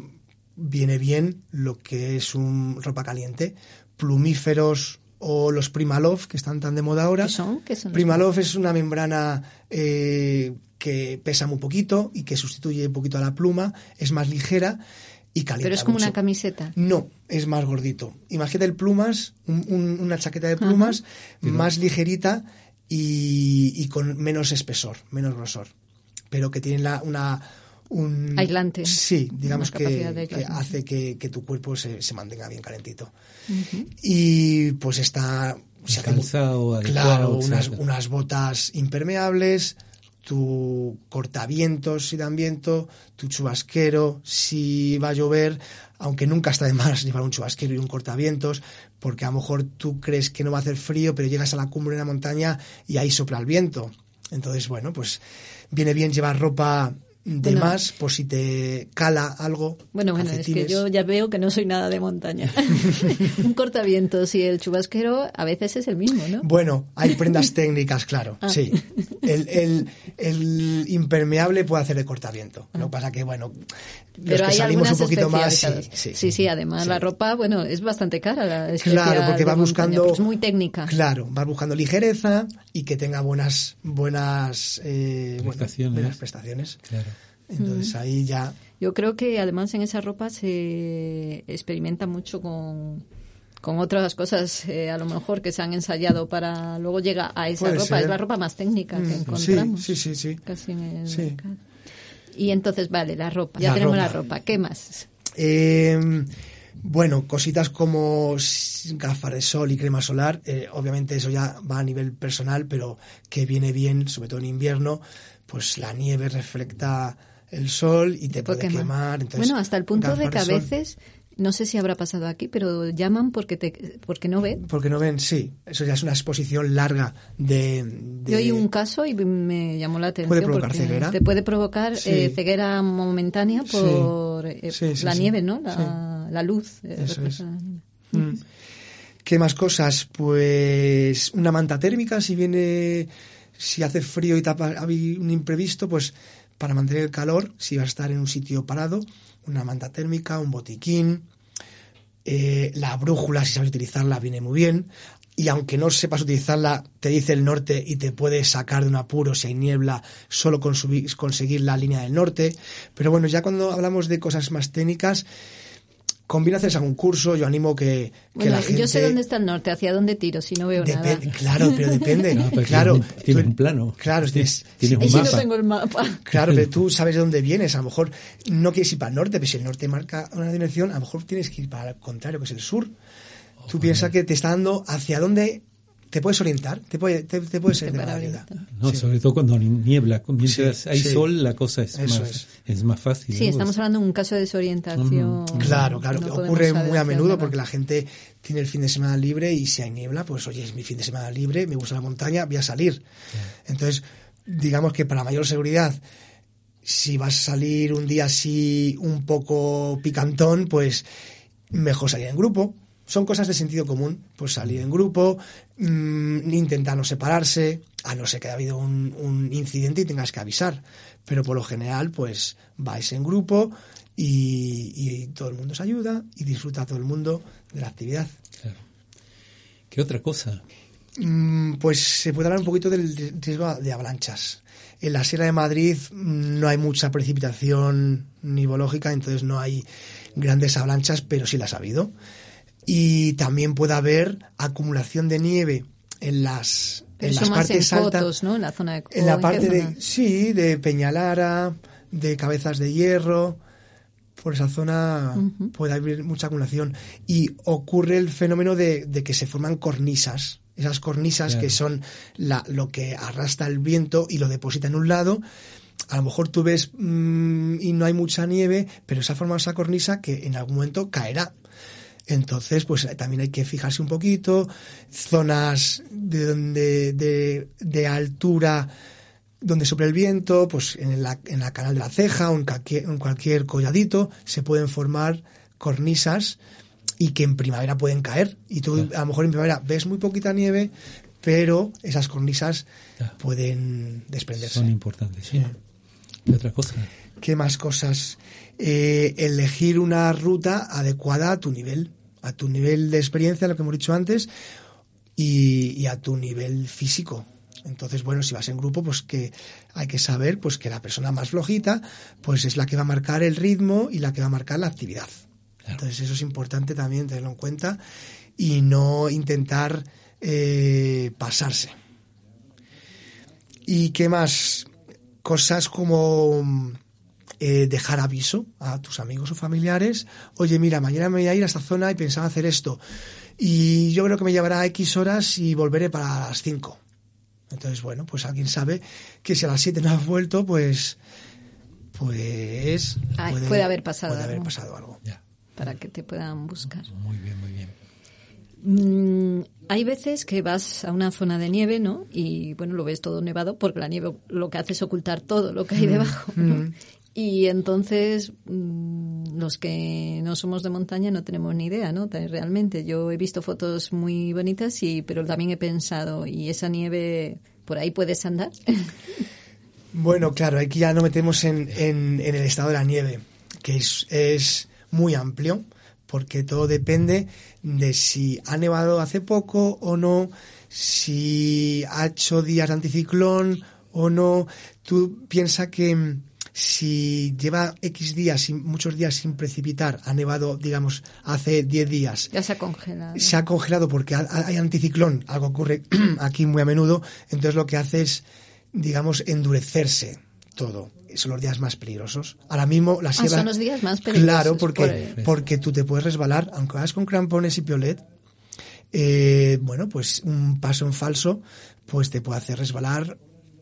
viene bien lo que es un ropa caliente, plumíferos o los Primaloft que están tan de moda ahora. ¿Qué son? ¿Qué son Primaloft es una membrana eh, que pesa muy poquito y que sustituye un poquito a la pluma, es más ligera y calienta Pero es como mucho. una camiseta. No, es más gordito. Imagínate el plumas, un, un, una chaqueta de plumas más ligerita y, y con menos espesor, menos grosor. Pero que tiene la, una... Un, Aislante. Sí, digamos que, aislamiento. hace que, que tu cuerpo se, se mantenga bien calentito. Y pues está... Calzado adecuado, Claro, unas, unas botas impermeables, tu cortavientos si dan viento, tu chubasquero si va a llover, aunque nunca está de más llevar un chubasquero y un cortavientos, porque a lo mejor tú crees que no va a hacer frío, pero llegas a la cumbre de la montaña y ahí sopla el viento. Entonces, bueno, pues viene bien llevar ropa de Bueno. más, por si te cala algo. Bueno, bueno, es que yo ya veo que no soy nada de montaña. Un cortavientos y el chubasquero a veces es el mismo, ¿no? Bueno, hay prendas técnicas, claro, Ah. sí. El, el- el impermeable puede hacer de cortaviento. Lo que pasa que, bueno, los Ah. Pero que hay salimos un algunas poquito más, sí, sí. sí, además Sí. la ropa, bueno, es bastante cara la Claro, porque vas buscando... es muy técnica. Claro, vas buscando ligereza y que tenga buenas, buenas, eh, bueno, Prestaciones. buenas prestaciones. Claro. Entonces Mm. ahí ya... Yo creo que además en esa ropa se experimenta mucho con, con otras cosas, eh, a lo mejor que se han ensayado para luego llega a esa Puede ropa. ser. Es la ropa más técnica que Mm, encontramos. Sí, sí, sí, sí. Casi en el Sí. mercado. Y entonces, vale, la ropa. Ya La tenemos ropa. la ropa. ¿Qué más? Eh, bueno, cositas como gafas de sol y crema solar, eh, obviamente eso ya va a nivel personal, pero que viene bien, sobre todo en invierno, pues la nieve refleja el sol y te puede quemar. quemar. Entonces, bueno, hasta el punto de que a veces, no sé si habrá pasado aquí, pero llaman porque te, porque no ven. Porque no ven, sí, eso ya es una exposición larga de... de- Yo oí un caso y me llamó la atención. ¿Puede provocar porque ceguera? Te puede provocar Sí. eh, ceguera momentánea Sí. por eh, Sí, la nieve, ¿no? La, la luz. eh, Eso es. Mm. ¿Qué más cosas? Pues una manta térmica, si viene, si hace frío y tapa, hay un imprevisto, pues para mantener el calor, si vas a estar en un sitio parado, una manta térmica, un botiquín, eh, la brújula, si sabes utilizarla, viene muy bien. Y aunque no sepas utilizarla, te dice el norte y te puede sacar de un apuro si hay niebla, solo con subir- conseguir la línea del norte. Pero bueno, ya cuando hablamos de cosas más técnicas, conviene hacerse algún curso, yo animo que, que Bueno, la gente... yo sé dónde está el norte, hacia dónde tiro, si no veo nada. Claro, pero depende. No, pero claro, tienes- un plano. Claro, tienes, Tienes un si no mapa. tengo el mapa. Claro, pero tú sabes de dónde vienes. A lo mejor no quieres ir para el norte, pero si el norte marca una dirección, a lo mejor tienes que ir para el contrario, que es el sur. Tú piensas que te está dando hacia dónde te puedes orientar, te puede, te, te puede ser de. No, Sí. sobre todo cuando niebla. Mientras Sí, hay sí. sol, la cosa es, Eso más, es. Es. más fácil. Sí, ¿no? estamos hablando de un caso de desorientación. Claro, claro, No que podemos ocurre muy a menudo porque la gente tiene el fin de semana libre y si hay niebla, pues oye, es mi fin de semana libre, me gusta la montaña, voy a salir. Entonces, digamos que para mayor seguridad, si vas a salir un día así un poco picantón, pues mejor salir en grupo. Son cosas de sentido común, pues salir en grupo, mm, intentar no separarse, a no ser que haya habido un, un incidente y tengas que avisar. Pero por lo general, pues vais en grupo y, y todo el mundo se ayuda y disfruta todo el mundo de la actividad. Claro. ¿Qué otra cosa? Mm, Pues se puede hablar un poquito del riesgo de avalanchas. En la Sierra de Madrid mm, no hay mucha precipitación nivológica, entonces no hay grandes avalanchas, pero sí las ha habido. Y también puede haber acumulación de nieve en las, Pero en eso las más en partes altas. fotos, ¿no? En la zona de... En ¿o la parte de, sí, de Peñalara, de Cabezas de Hierro, por esa zona puede haber mucha acumulación. Y ocurre el fenómeno de, de que se forman cornisas. Esas cornisas Claro. que son la, lo que arrastra el viento y lo deposita en un lado. A lo mejor tú ves mm, y no hay mucha nieve, pero se ha formado esa cornisa que en algún momento caerá. Entonces, pues también hay que fijarse un poquito, zonas de donde de, de altura donde sopla el viento, pues en la, en la canal de la ceja o en cualquier, en cualquier colladito se pueden formar cornisas y que en primavera pueden caer. Y tú a lo mejor en primavera ves muy poquita nieve, pero esas cornisas pueden desprenderse. Son importantes, sí. ¿Qué otra cosa? ¿Qué más cosas? Eh, elegir una ruta adecuada a tu nivel, a tu nivel de experiencia, lo que hemos dicho antes, y, y a tu nivel físico. Entonces, bueno, si vas en grupo, pues que hay que saber pues que la persona más flojita, pues es la que va a marcar el ritmo y la que va a marcar la actividad. Entonces, eso es importante también tenerlo en cuenta y no intentar eh, pasarse. ¿Y qué más? Cosas como eh, dejar aviso a tus amigos o familiares. Oye, mira, mañana me voy a ir a esta zona y pensaba hacer esto. Y yo creo que me llevará X horas y volveré para las 5. Entonces, bueno, pues alguien sabe que si a las 7 no has vuelto, pues. Pues. Ay, puede haber pasado Puede haber algo. pasado algo. Ya. Para que te puedan buscar. Muy bien, muy bien. Mm, hay veces que vas a una zona de nieve, ¿no? Y bueno, lo ves todo nevado porque la nieve lo que hace es ocultar todo lo que hay debajo. ¿no? Y entonces mm, los que no somos de montaña no tenemos ni idea, ¿no? Realmente yo he visto fotos muy bonitas y pero también he pensado y esa nieve por ahí puedes andar. Bueno, claro, aquí ya no metemos en, en- en el estado de la nieve, que es, es muy amplio, porque todo depende de si ha nevado hace poco o no, si ha hecho días de anticiclón o no. Tú piensa que mm, si lleva X días, sin- muchos días sin precipitar, ha nevado, digamos, hace 10 días, ya se ha congelado. se ha congelado porque ha- hay anticiclón, algo ocurre aquí muy a menudo, entonces lo que hace es, digamos, endurecerse todo. Son los días más peligrosos. Ahora mismo la sierra... Ah, son los días más peligrosos, Claro, porque, por- porque tú te puedes resbalar, aunque vas con crampones y piolet, eh, bueno, pues un paso en falso, pues te puede hacer resbalar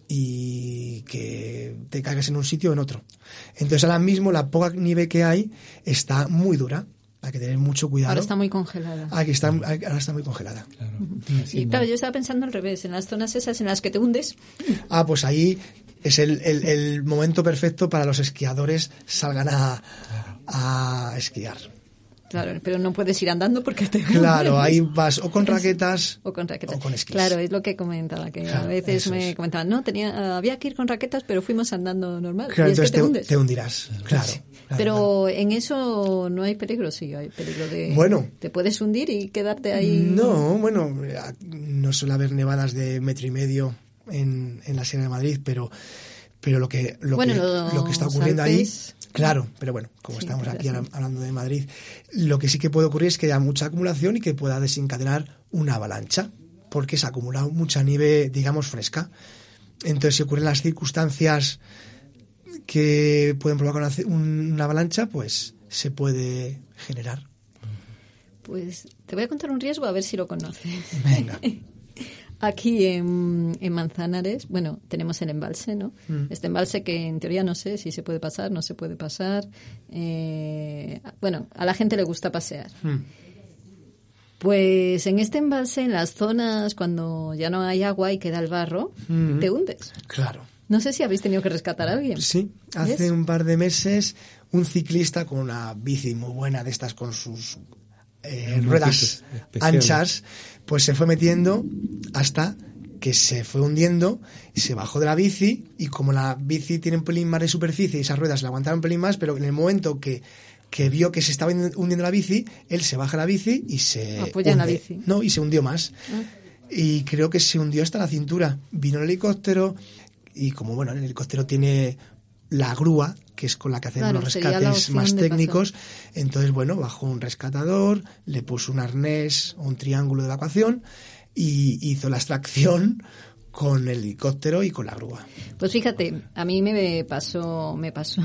y que te caigas en un sitio o en otro. Entonces ahora mismo la poca nieve que hay está muy dura. Hay que tener mucho cuidado. Ahora está muy congelada. Aquí está, ahora está muy congelada. Claro. Y claro, yo estaba pensando al revés, en las zonas esas en las que te hundes, Ah, pues ahí es el, el- el momento perfecto para los esquiadores salgan a, a esquiar. Claro, pero no puedes ir andando porque te Claro, ahí vas o con raquetas o con raquetas. o con esquís. Claro, es lo que comentaba, que a veces me es. comentaban, no, tenía, había que ir con raquetas, pero fuimos andando normal. Claro, y es que entonces te, te, hundes. te hundirás. Claro. claro, pero claro. en eso no hay peligro, sí, hay peligro de... Bueno. Te puedes hundir y quedarte ahí... No, bueno, no suele haber nevadas de metro y medio en, en la Sierra de Madrid, pero, Pero lo que, lo Bueno, que, lo que está ocurriendo ahí, claro, pero bueno, como Sí, estamos pero aquí ahora hablando de Madrid, lo que sí que puede ocurrir es que haya mucha acumulación y que pueda desencadenar una avalancha, porque se ha acumulado mucha nieve, digamos, fresca. Entonces, si ocurren las circunstancias que pueden provocar una, una avalancha, pues se puede generar. Pues te voy a contar un riesgo a ver si lo conoces. Venga. Aquí en, en Manzanares, bueno, tenemos el embalse, ¿no? Mm. Este embalse que en teoría no sé si se puede pasar, no se puede pasar. Eh, bueno, a la gente le gusta pasear. Mm. Pues en este embalse, en las zonas cuando ya no hay agua y queda el barro, Mm. te hundes. Claro. No sé si habéis tenido que rescatar a alguien. Sí, hace ¿Ves? un par de meses un ciclista con una bici muy buena de estas con sus eh, ruedas anchas, pues se fue metiendo hasta que se fue hundiendo, se bajó de la bici y como la bici tiene un pelín más de superficie y esas ruedas le aguantaron un pelín más, pero en el momento que, que vio que se estaba hundiendo la bici, él se baja la bici y se Apoya en la bici. No, y se hundió más. Ah. Y creo que se hundió hasta la cintura. Vino el helicóptero y como bueno, el helicóptero tiene la grúa, que es con la que hacemos Claro, los rescates más técnicos, entonces bueno, bajó un rescatador, le puso un arnés o un triángulo de evacuación y hizo la extracción con el helicóptero y con la grúa. Pues fíjate, a mí me pasó, me pasó.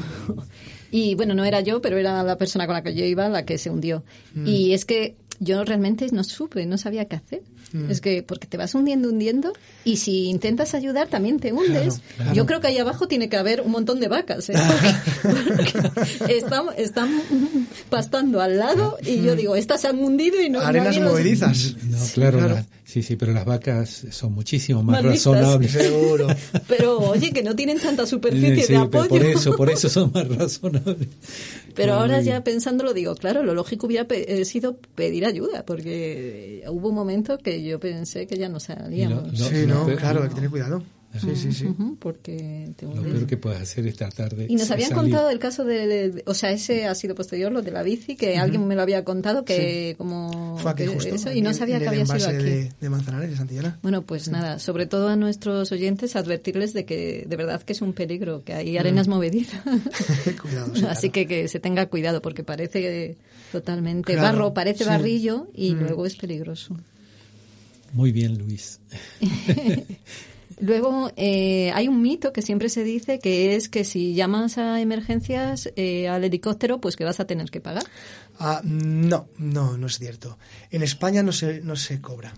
Y bueno, no era yo, pero era la persona con la que yo iba la que se hundió. Mm. Y es que yo realmente no supe, no sabía qué hacer. Mm. Es que porque te vas hundiendo, hundiendo, y si intentas ayudar también te hundes. Claro, claro. Yo creo que ahí abajo tiene que haber un montón de vacas, ¿eh? Porque, porque están, están pastando al lado y yo digo, estas se han hundido y no... no Arenas los- movedizas. No, claro, Claro. Sí, sí, pero las vacas son muchísimo más, razonables. Seguro. Pero oye, que no tienen tanta superficie Sí, de pero apoyo. por eso, por eso son más razonables. Pero ahora ya pensándolo digo, claro, lo lógico hubiera pe- eh, sido pedir ayuda, porque hubo un momento que yo pensé que ya no salíamos. Sí, no, claro, hay que tener cuidado. Sí, sí, sí. Ujú, porque te Lo peor que puedes hacer es tratar de Y nos habían salir. contado el caso de, de- o sea, ese ha sido posterior, lo de la bici, que alguien me lo había contado, que como Fue aquí que justo. eso, y no sabía en que el había sido aquí. De, de Manzanares, de Santillana. Bueno, pues nada, sobre todo a nuestros oyentes advertirles de que de verdad que es un peligro, que hay arenas movedizas. Cuidado, sí, Así claro. que que se tenga cuidado porque parece totalmente Claro, barro, parece sí. barrillo y Mm. luego es peligroso. Muy bien, Luis. Luego eh, hay un mito que siempre se dice que es que si llamas a emergencias eh, al helicóptero, pues que vas a tener que pagar. Ah, no, no, no es cierto. En España no se, no se cobra.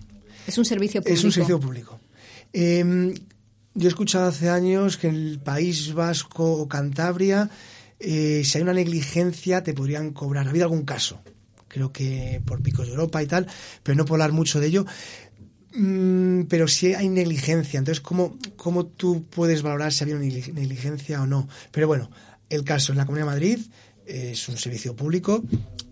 Es un servicio público. Es un servicio público. Eh, yo he escuchado hace años que en el País Vasco o Cantabria, eh, si hay una negligencia, te podrían cobrar. Ha habido algún caso, creo que por picos de Europa y tal, pero no puedo hablar mucho de ello. Mm, pero si hay negligencia, entonces, ¿cómo, ¿cómo tú puedes valorar si una negli- negligencia o no? Pero bueno, el caso en la Comunidad de Madrid eh, es un servicio público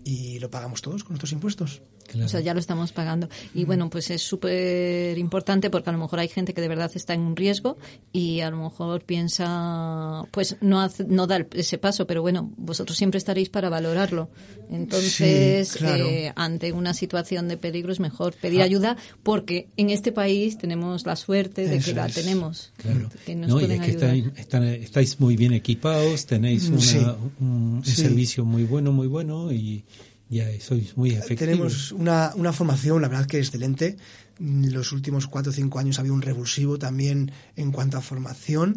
y lo pagamos todos con nuestros impuestos. Claro. O sea, ya lo estamos pagando. Y bueno, pues es súper importante porque a lo mejor hay gente que de verdad está en un riesgo y a lo mejor piensa, pues no, hace- no da el- ese paso, pero bueno, vosotros siempre estaréis para valorarlo. Entonces, Sí, claro. eh, ante una situación de peligro es mejor pedir Ah. ayuda porque en este país tenemos la suerte de Eso que la es. tenemos. Claro. Que nos No, y es que estáis, están- estáis muy bien equipados, tenéis una- Sí. un, un Sí. servicio muy bueno, muy bueno y ya sois muy efectivos. Tenemos una, una formación, la verdad que excelente. En Los últimos cuatro o cinco años ha habido un revulsivo también en cuanto a formación.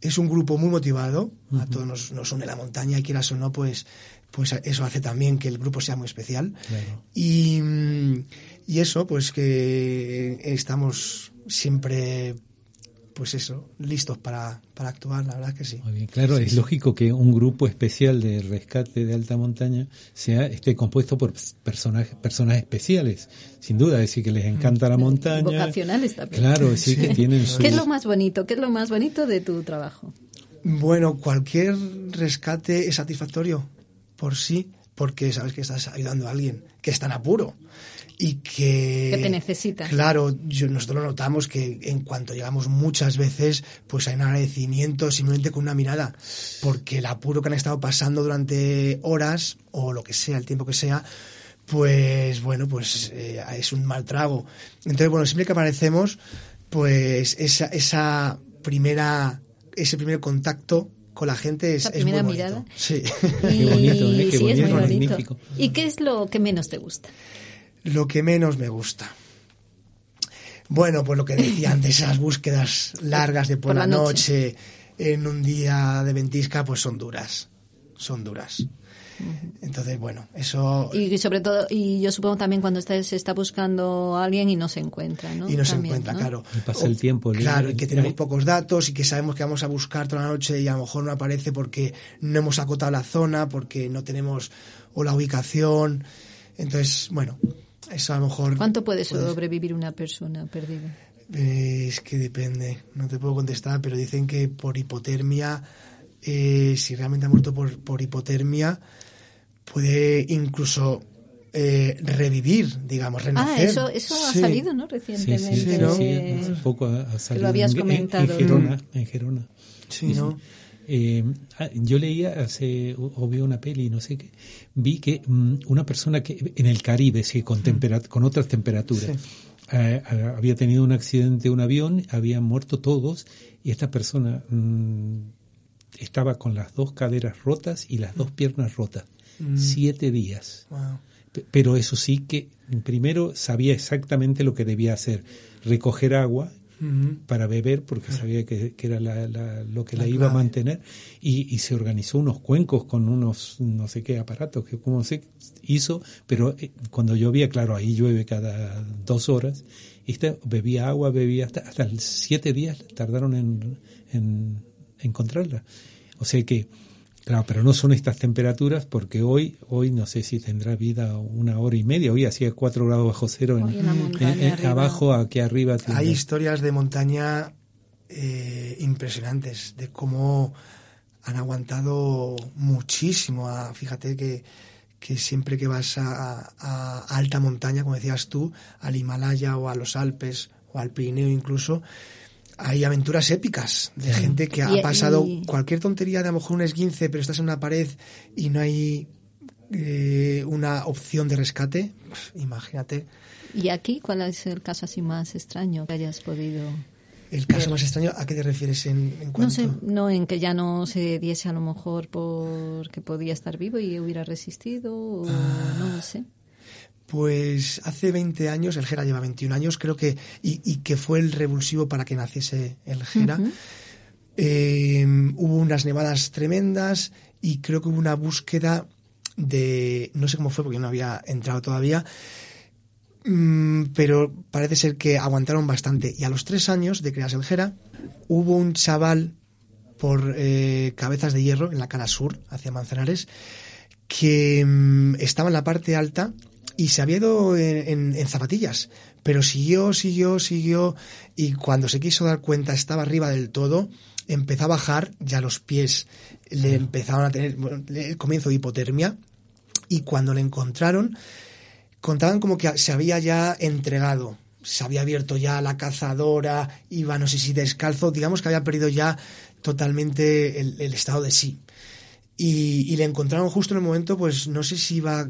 Es un grupo muy motivado, a todos nos, nos une la montaña y quieras o no, pues, pues eso hace también que el grupo sea muy especial. Claro. Y, mm, y eso, pues que estamos siempre, pues eso, listos para, para actuar, la verdad que sí. Muy bien, claro, es lógico que un grupo especial de rescate de alta montaña sea esté compuesto por personajes personas especiales, sin duda, es decir que les encanta la montaña. Vocacionales también. Claro, sí, que tienen su ¿Qué es lo más bonito? ¿Qué es lo más bonito de tu trabajo? Bueno, cualquier rescate es satisfactorio por sí, porque sabes que estás ayudando a alguien que está en apuro y que... Que te necesita. Claro, yo, nosotros lo notamos que en cuanto llegamos muchas veces, pues hay un agradecimiento simplemente con una mirada, porque el apuro que han estado pasando durante horas o lo que sea, el tiempo que sea, pues bueno, pues eh, es un mal trago. Entonces, bueno, siempre que aparecemos, pues esa, esa primera ese primer contacto con la gente es, La es muy primera bonito. mirada. Sí. Qué bonito, ¿eh? Qué sí, es muy bonito, bonito. magnífico. ¿Y qué es lo que menos te gusta? Lo que menos me gusta. Bueno, pues lo que decía antes, esas búsquedas largas de por, Por la la noche. en un día de ventisca, pues son duras. Son duras. Entonces, bueno, eso. Y sobre todo, y yo supongo también cuando está, se está buscando a alguien y no se encuentra, ¿no? y no se encuentra, ¿no? claro. Y pasa el tiempo, el- Claro, y que tenemos pocos datos y que sabemos que vamos a buscar toda la noche y a lo mejor no aparece porque no hemos acotado la zona, porque no tenemos o la ubicación. Entonces, bueno, eso a lo mejor. ¿Cuánto puede sobrevivir una persona perdida? Eh, es que depende, no te puedo contestar, pero dicen que por hipotermia, eh, si realmente ha muerto por, por hipotermia, puede incluso eh, revivir, digamos, Ah, renacer. eso, eso ha salido, ¿no? Recientemente. sí, sí, ¿no? sí, hace poco ha, ha salido habías en- en- comentado, En, ¿no? Gerona, en Gerona. Sí, ¿no? Eh, ah, yo leía hace, o vi una peli, no sé qué, vi que mm, una persona que en el Caribe, sí, con, tempera- con otras temperaturas, Sí. eh, ah, había tenido un accidente de un avión, habían muerto todos y esta persona mm, estaba con las dos caderas rotas y las dos piernas rotas. Siete días. Wow. Pero eso sí que primero sabía exactamente lo que debía hacer, recoger agua Para beber porque sabía que, que era la- la- lo que La la, iba a mantener. Y, y se organizó unos cuencos con unos no sé qué aparatos que como se hizo pero eh, cuando llovía claro ahí llueve cada dos horas y este bebía agua bebía hasta hasta siete días tardaron en, en encontrarla. O sea que Claro, pero no son estas temperaturas porque hoy, hoy no sé si tendrá vida una hora y media. Hoy hacía cuatro grados bajo cero en, en en- abajo, aquí arriba. tiene- Hay historias de montaña eh, impresionantes de cómo han aguantado muchísimo. a- fíjate que, que siempre que vas a, a alta montaña, como decías tú, al Himalaya o a los Alpes o al Pirineo incluso, hay aventuras épicas de gente que ha Y- pasado cualquier tontería de a lo mejor un esguince, pero estás en una pared y no hay eh, una opción de rescate. Pf, Imagínate. ¿Y aquí cuál es el caso así más extraño que hayas podido...? El caso más extraño, ¿a qué te refieres en, en cuanto? No sé, no en que ya no se diese a lo mejor porque podía estar vivo y hubiera resistido, o Ah. no lo sé. Pues hace 20 años, el Gera lleva 21 años, creo que, y, y que fue el revulsivo para que naciese el Gera. Eh, hubo unas nevadas tremendas y creo que hubo una búsqueda de, no sé cómo fue porque no había entrado todavía, mm, pero parece ser que aguantaron bastante. Y a los tres años de crearse el Gera, hubo un chaval por eh, Cabezas de Hierro, en la cara sur, hacia Manzanares, que mm, estaba en la parte alta y se había ido en, en- en zapatillas, pero siguió, siguió, siguió y cuando se quiso dar cuenta estaba arriba del todo, empezó a bajar, ya los pies le empezaron a tener bueno, el comienzo de hipotermia y cuando le encontraron contaban como que se había ya entregado, se había abierto ya la cazadora, iba no sé si descalzo, digamos que había perdido ya totalmente el, el estado de sí. Y, y le encontraron justo en el momento, pues no sé si iba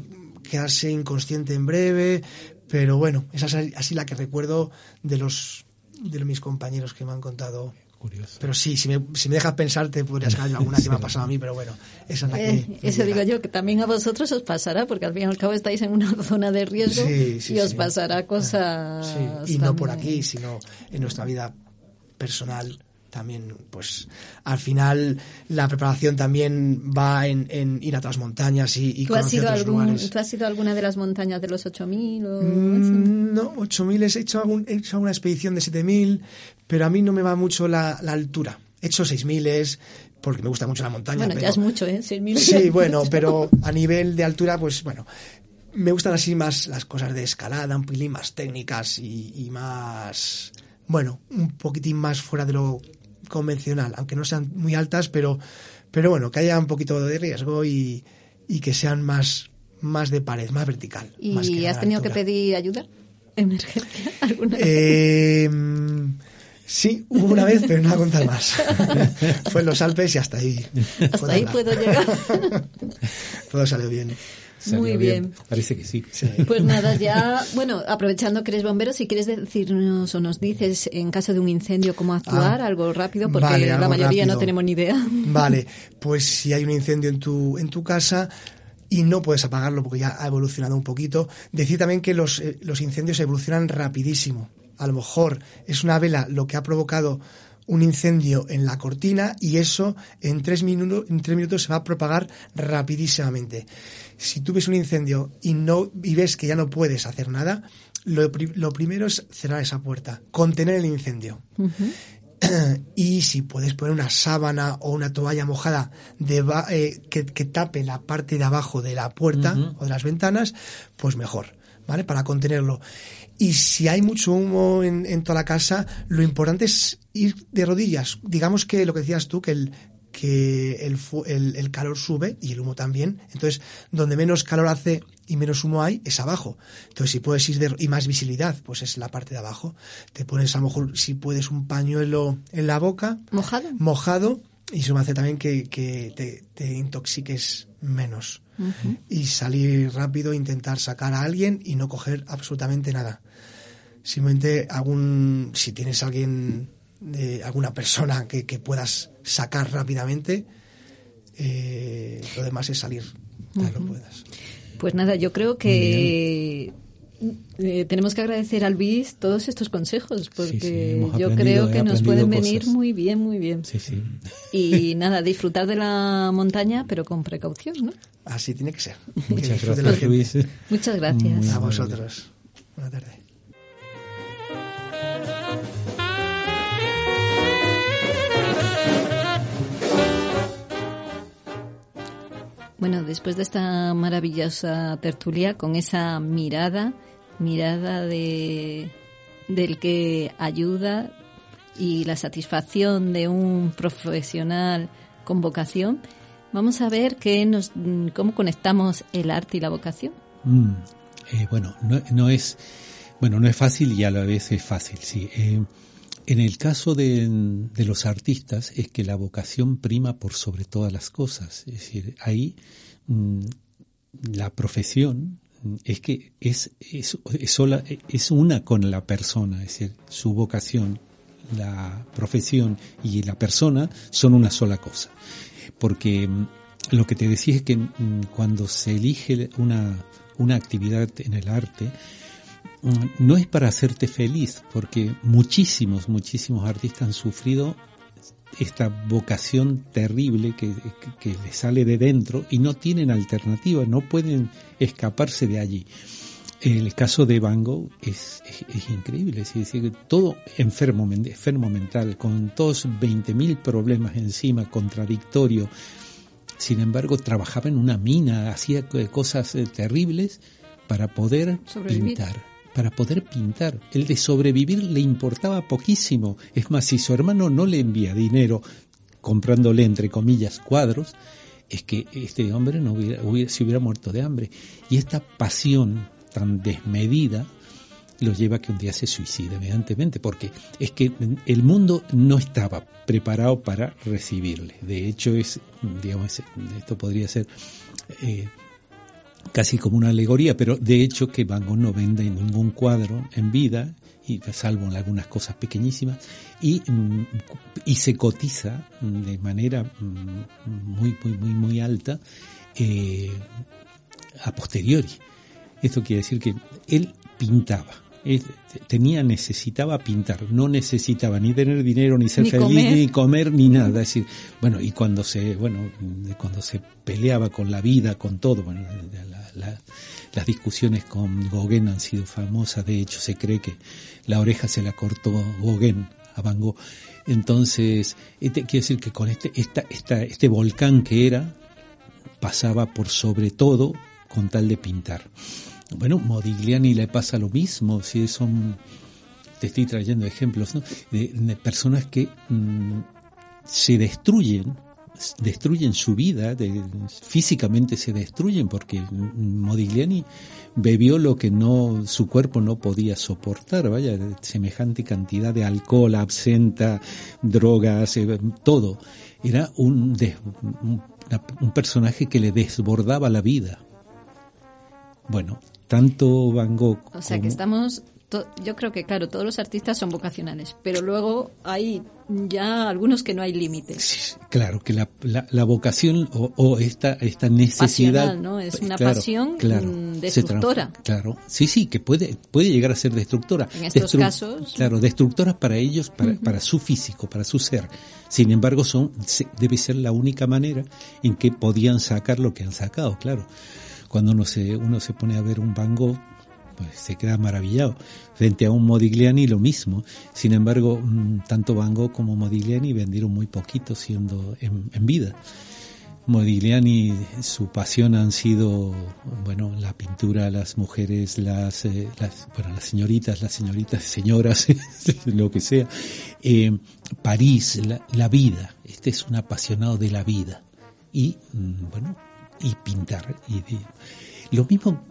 quedarse inconsciente en breve, pero bueno, esa es así la que recuerdo de los de mis compañeros que me han contado. Curioso. Pero sí, si me, si me dejas pensar, te podría sacar yo alguna que me ha pasado a mí, pero bueno, esa es la que. Eh, me eso llega. digo yo, que también a vosotros os pasará, porque al fin y al cabo estáis en una zona de riesgo Sí, sí, y os sí. pasará cosas. Sí, y no por aquí, sino en nuestra vida personal también, pues al final la preparación también va en, en ir a otras montañas y, y ¿Tú has, ido algún, lugares. ¿Tú has ido a alguna de las montañas de los 8000 o? Mm, No, 8000 he hecho, algún, he hecho alguna expedición de 7000, pero a mí no me va mucho la, la altura. He hecho 6000 porque me gusta mucho la montaña. Bueno, pero- ya es mucho, ¿eh? 6.000 Sí, bueno, pero a nivel de altura, pues bueno, me gustan así más las cosas de escalada, un pelín más técnicas y, y más, bueno, un poquitín más fuera de lo convencional, aunque no sean muy altas, pero, pero bueno, que haya un poquito de riesgo y, y que sean más, más de pared, más vertical. más ¿Y que has tenido que pedir ayuda? ¿Emergencia? ¿Alguna vez? Eh, sí, hubo una vez, pero no voy a contar más. Fue en los Alpes y hasta ahí. Hasta ahí puedo llegar. Todo salió bien. Muy bien. Parece que sí. Pues nada, ya, bueno, aprovechando que eres bombero, si quieres decirnos o nos dices en caso de un incendio cómo actuar, ah, algo rápido, porque la mayoría no tenemos ni idea. Vale, pues si hay un incendio en tu, en tu casa, y no puedes apagarlo porque ya ha evolucionado un poquito. Decir también que los, eh, los incendios evolucionan rapidísimo. A lo mejor es una vela lo que ha provocado un incendio en la cortina y eso en tres, minutos, en tres minutos se va a propagar rapidísimamente. Si tú ves un incendio y, no, y ves que ya no puedes hacer nada, lo, primero es cerrar esa puerta, contener el incendio. y si puedes poner una sábana o una toalla mojada de, eh, que, tape la parte de abajo de la puerta o de las ventanas, pues mejor, ¿vale? Para contenerlo. Y si hay mucho humo en, en, toda la casa, lo importante es ir de rodillas. Digamos que lo que decías tú, que el, que el, el, el, calor sube y el humo también. Entonces, donde menos calor hace y menos humo hay, es abajo. Entonces, si puedes ir de, y más visibilidad, pues es la parte de abajo. Te pones a lo mejor, si puedes, un pañuelo en la boca. Mojado. Mojado. Y eso me hace también que, que te, te, intoxiques menos. Y salir rápido, intentar sacar a alguien y no coger absolutamente nada. Simplemente algún, si tienes alguien de alguna persona que, que puedas sacar rápidamente. Eh, lo demás es salir puedas. Pues nada, yo creo que eh, tenemos que agradecer al BIS todos estos consejos porque yo creo que nos pueden venir muy bien, muy bien. Y nada, disfrutar de la montaña, pero con precaución, ¿no? Así tiene que ser. Muchas gracias, Luis. Muchas gracias. A vosotros. Buenas tardes. Bueno, después de esta maravillosa tertulia, con esa mirada, mirada de, del que ayuda y la satisfacción de un profesional con vocación, vamos a ver qué nos, cómo conectamos el arte y la vocación. Mm, eh, bueno, no, no, es bueno, no es fácil y a la vez es fácil, sí. Eh, en el caso de, los artistas es que la vocación prima por sobre todas las cosas. Es decir, ahí mm, la profesión es que es, es, sola, es una con la persona, es decir, su vocación, la profesión y la persona son una sola cosa. Porque mm, lo que te decía es que mm, cuando se elige una, una actividad en el arte, Mm, no es para hacerte feliz, porque muchísimos, muchísimos artistas han sufrido esta vocación terrible que, que, les sale de dentro y no tienen alternativa, no pueden escaparse de allí. El caso de Van Gogh es, es, increíble, es decir, todo enfermo, enfermo mental, con todos 20.000 problemas encima, contradictorio. Sin embargo, trabajaba en una mina, hacía cosas eh, terribles para poder pintar para poder pintar. El de sobrevivir le importaba poquísimo. Es más, si su hermano no le envía dinero comprándole, entre comillas, cuadros, es que este hombre no hubiera, se hubiera muerto de hambre. Y esta pasión tan desmedida lo lleva a que un día se suicide evidentemente, porque es que el mundo no estaba preparado para recibirle. De hecho, es, digamos, esto podría ser eh, casi como una alegoría, pero de hecho que Van Gogh no vende ningún cuadro en vida, y salvo en algunas cosas pequeñísimas, y, mm, y se cotiza de manera mm, muy, muy, muy, muy alta eh, a posteriori. Esto quiere decir que él pintaba, tenía, necesitaba pintar, no necesitaba ni tener dinero, ni ser feliz, ni comer, ni nada. Es decir, bueno, y cuando se, bueno, cuando se peleaba con la vida, con todo, bueno, las discusiones con Gauguin han sido famosas, de hecho se cree que la oreja se la cortó Gauguin a Van Gogh. Entonces, este, quiere decir que con este, esta, esta, este volcán que era, pasaba por sobre todo con tal de pintar. Bueno, Modigliani le pasa lo mismo, si son, te estoy trayendo ejemplos, ¿no? de, personas que mm, se destruyen, destruyen su vida, físicamente se destruyen porque Modigliani bebió lo que no, su cuerpo no podía soportar, vaya, semejante cantidad de alcohol, absenta, drogas, eh, todo. Era un, un personaje que le desbordaba la vida Bueno, tanto Van Gogh. O sea que estamos yo creo que, claro, todos los artistas son vocacionales, pero luego hay ya algunos que no hay límites. claro, que la, la, vocación o, esta, esta necesidad... ¿no? Es una pasión mm, destructora. Claro, sí, sí, que puede, puede llegar a ser destructora. En estos casos... Claro, destructora para ellos, para, para su físico, para su ser. Sin embargo, son debe ser la única manera en que podían sacar lo que han sacado, claro. Cuando uno se, uno se pone a ver un Van Gogh, pues se queda maravillado. Frente a un Modigliani lo mismo. Sin embargo, mm, tanto Van Gogh como Modigliani vendieron muy poquito siendo en, vida. Modigliani, su pasión han sido, bueno, la pintura, las mujeres, las, eh, las bueno, las señoritas, las señoritas, señoras, lo que sea. Eh, París, la, la, vida. Este es un apasionado de la vida. Y, mm, bueno, y pintar. Y lo mismo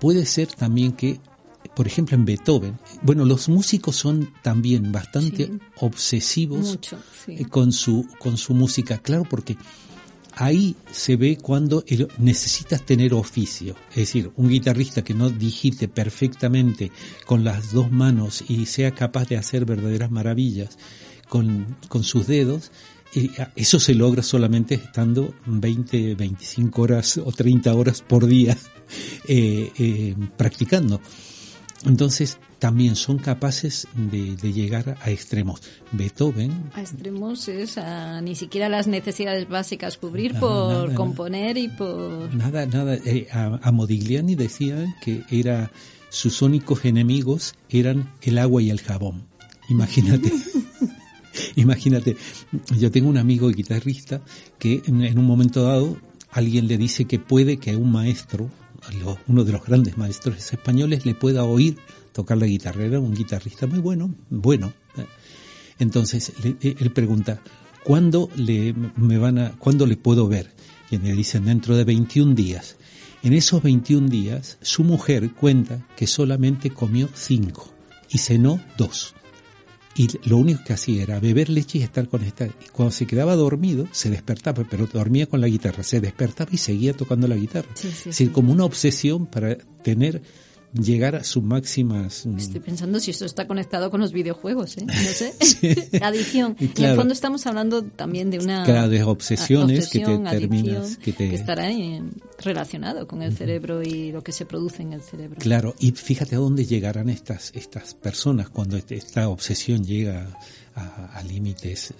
Puede ser también que, por ejemplo, en Beethoven, bueno, los músicos son también bastante obsesivos eh, con, su, con su música, claro, porque ahí se ve cuando necesitas tener oficio. Es decir, un guitarrista que no digite perfectamente con las dos manos y sea capaz de hacer verdaderas maravillas con, con sus dedos, eso se logra solamente estando 20, 25 horas o 30 horas por día eh, eh, practicando. Entonces, también son capaces de, llegar a extremos. Beethoven. A extremos es a ni siquiera las necesidades básicas cubrir por componer y por. Nada, nada. Eh, a, Modigliani decían que era sus únicos enemigos eran el agua y el jabón. Imagínate. Imagínate, yo tengo un amigo guitarrista que en un momento dado alguien le dice que puede que un maestro uno de los grandes maestros españoles le pueda oír tocar la guitarra. Era un guitarrista muy bueno, bueno. Entonces eh, él pregunta, ¿cuándo le, me van a, ¿cuándo le puedo ver? Y le dicen, dentro de 21 días. En esos 21 días, su mujer cuenta que solamente comió 5 y cenó 2 y lo único que hacía era beber leche y estar con esta. Y cuando se quedaba dormido, se despertaba, pero dormía con la guitarra, se despertaba y seguía tocando la guitarra. es decir, como una obsesión para tener llegar a sus máximas. Mm, Estoy pensando si esto está conectado con los videojuegos, ¿eh? No sé. Adicción. y en el fondo estamos hablando también de una. Claro, de obsesiones que te terminas. Que, te... estará relacionado con el cerebro y lo que se produce en el cerebro. Claro, y fíjate a dónde llegarán estas, estas personas cuando este, esta obsesión llega a, límites.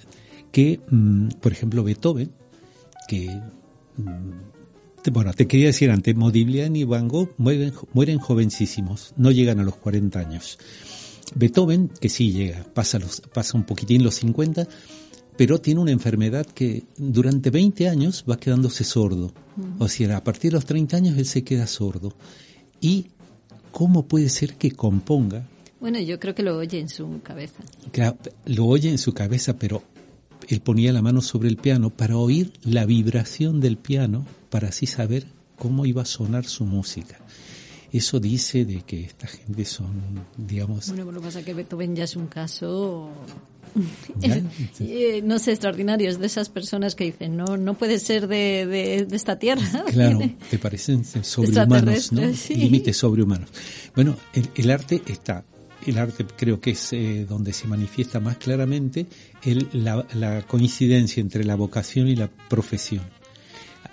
Que, mm, por ejemplo, Beethoven, que. Mm, bueno, te quería decir antes, Modigliani y Van Gogh mueren, mueren jovencísimos, no llegan a los 40 años. Beethoven, que sí llega, pasa, los, pasa un poquitín los 50, pero tiene una enfermedad que durante 20 años va quedándose sordo. O sea, a partir de los 30 años él se queda sordo. ¿Y cómo puede ser que componga? Bueno, yo creo que lo oye en su cabeza. Claro, lo oye en su cabeza, pero él ponía la mano sobre el piano para oír la vibración del piano, para así saber cómo iba a sonar su música. Eso dice de que esta gente son, digamos... Bueno, lo que pasa es que Beethoven ya es un caso, eh, no sé, extraordinario, es de esas personas que dicen, no, no puede ser de, de, esta tierra. Claro, te parecen sobrehumanos, ¿no? Límites sobrehumanos. Bueno, el arte está el arte creo que es eh, donde se manifiesta más claramente el, la, coincidencia entre la vocación y la profesión.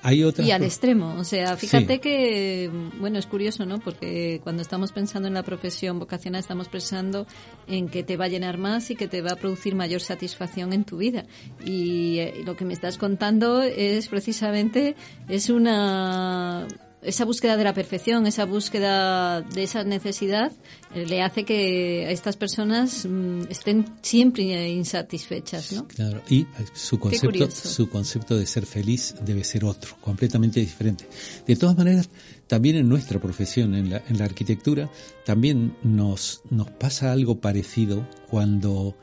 Hay y al extremo, o sea, fíjate que, bueno, es curioso, ¿no? Porque cuando estamos pensando en la profesión vocacional estamos pensando en que te va a llenar más y que te va a producir mayor satisfacción en tu vida. Y eh, lo que me estás contando es precisamente, es una esa búsqueda de la perfección, esa búsqueda de esa necesidad, eh, le hace que estas personas mm, estén siempre insatisfechas, ¿no? Claro, y eh, su concepto, su concepto de ser feliz debe ser otro, completamente diferente. De todas maneras, también en nuestra profesión, en la, en la arquitectura, también nos, nos pasa algo parecido cuando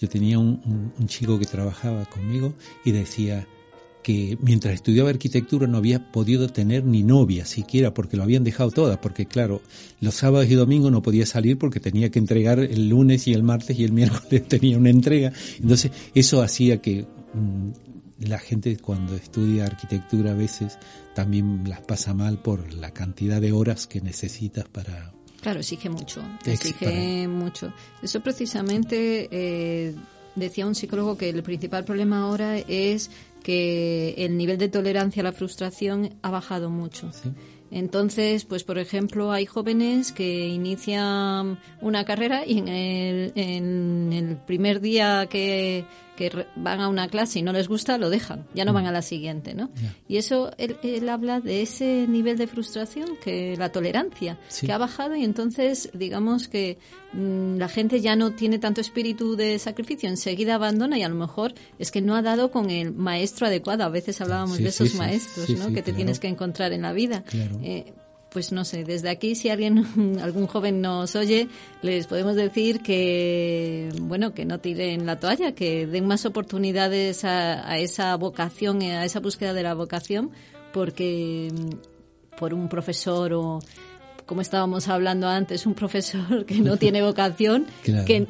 yo tenía un chico que trabajaba conmigo y decía, que mientras estudiaba arquitectura no había podido tener ni novia siquiera porque lo habían dejado todas, porque claro, los sábados y domingos no podía salir porque tenía que entregar el lunes y el martes y el miércoles tenía una entrega. Entonces eso hacía que mm, la gente cuando estudia arquitectura a veces también las pasa mal por la cantidad de horas que necesitas para... Claro, exige mucho, exige mucho. Eso precisamente eh, decía un psicólogo que el principal problema ahora es que el nivel de tolerancia a la frustración ha bajado mucho. Entonces, pues por ejemplo, hay jóvenes que inician una carrera y en el, en el primer día que que van a una clase y no les gusta, lo dejan, ya no van a la siguiente, ¿no? Y eso, él, él, habla de ese nivel de frustración, que la tolerancia, que ha bajado y entonces, digamos que mm, la gente ya no tiene tanto espíritu de sacrificio, enseguida abandona y a lo mejor es que no ha dado con el maestro adecuado. A veces hablábamos de esos maestros, ¿no? que te tienes que encontrar en la vida. Eh, pues no sé, desde aquí si alguien, algún joven nos oye, les podemos decir que, bueno, que no tiren la toalla, que den más oportunidades a, esa vocación, a esa búsqueda de la vocación, porque mm, por un profesor o, como estábamos hablando antes, un profesor que no tiene vocación, que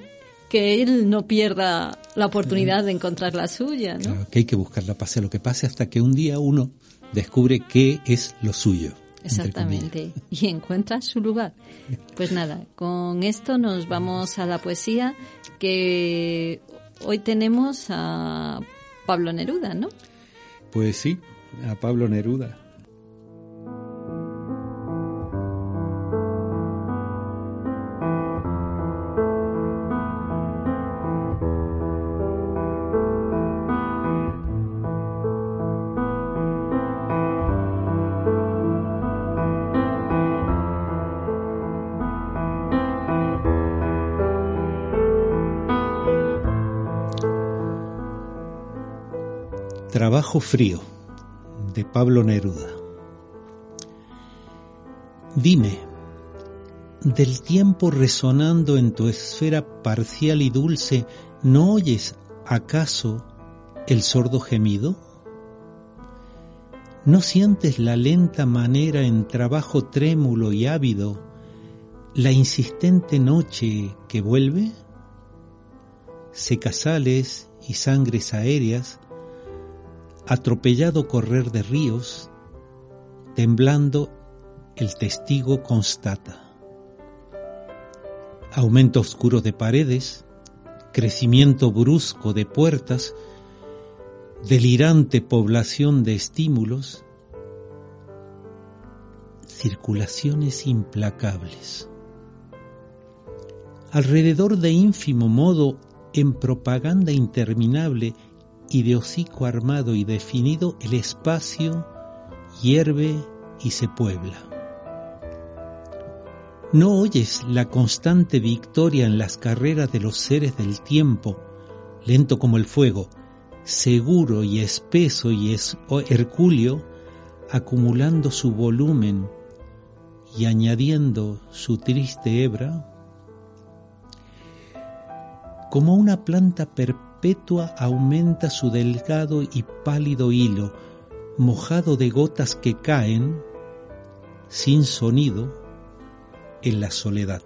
que él no pierda la oportunidad de encontrar la suya, ¿no? Claro, que hay que buscarla, pase lo que pase, hasta que un día uno descubre qué es lo suyo. Exactamente. Y encuentra su lugar. Pues nada, con esto nos vamos a la poesía que hoy tenemos a Pablo Neruda, ¿no? Pues sí, a Pablo Neruda. Trabajo frío de Pablo Neruda. Dime, del tiempo resonando en tu esfera parcial y dulce, ¿no oyes acaso el sordo gemido? ¿No sientes la lenta manera en trabajo trémulo y ávido, la insistente noche que vuelve? Secasales y sangres aéreas, atropellado correr de ríos, temblando el testigo constata. Aumento oscuro de paredes, crecimiento brusco de puertas, delirante población de estímulos, circulaciones implacables. Alrededor de ínfimo modo, en propaganda interminable, y de hocico armado y definido el espacio hierve y se puebla. ¿No oyes la constante victoria en las carreras de los seres del tiempo, lento como el fuego, seguro y espeso y hercúleo, acumulando su volumen y añadiendo su triste hebra? Como una planta perpetua, aumenta su delgado y pálido hilo, mojado de gotas que caen, sin sonido, en la soledad.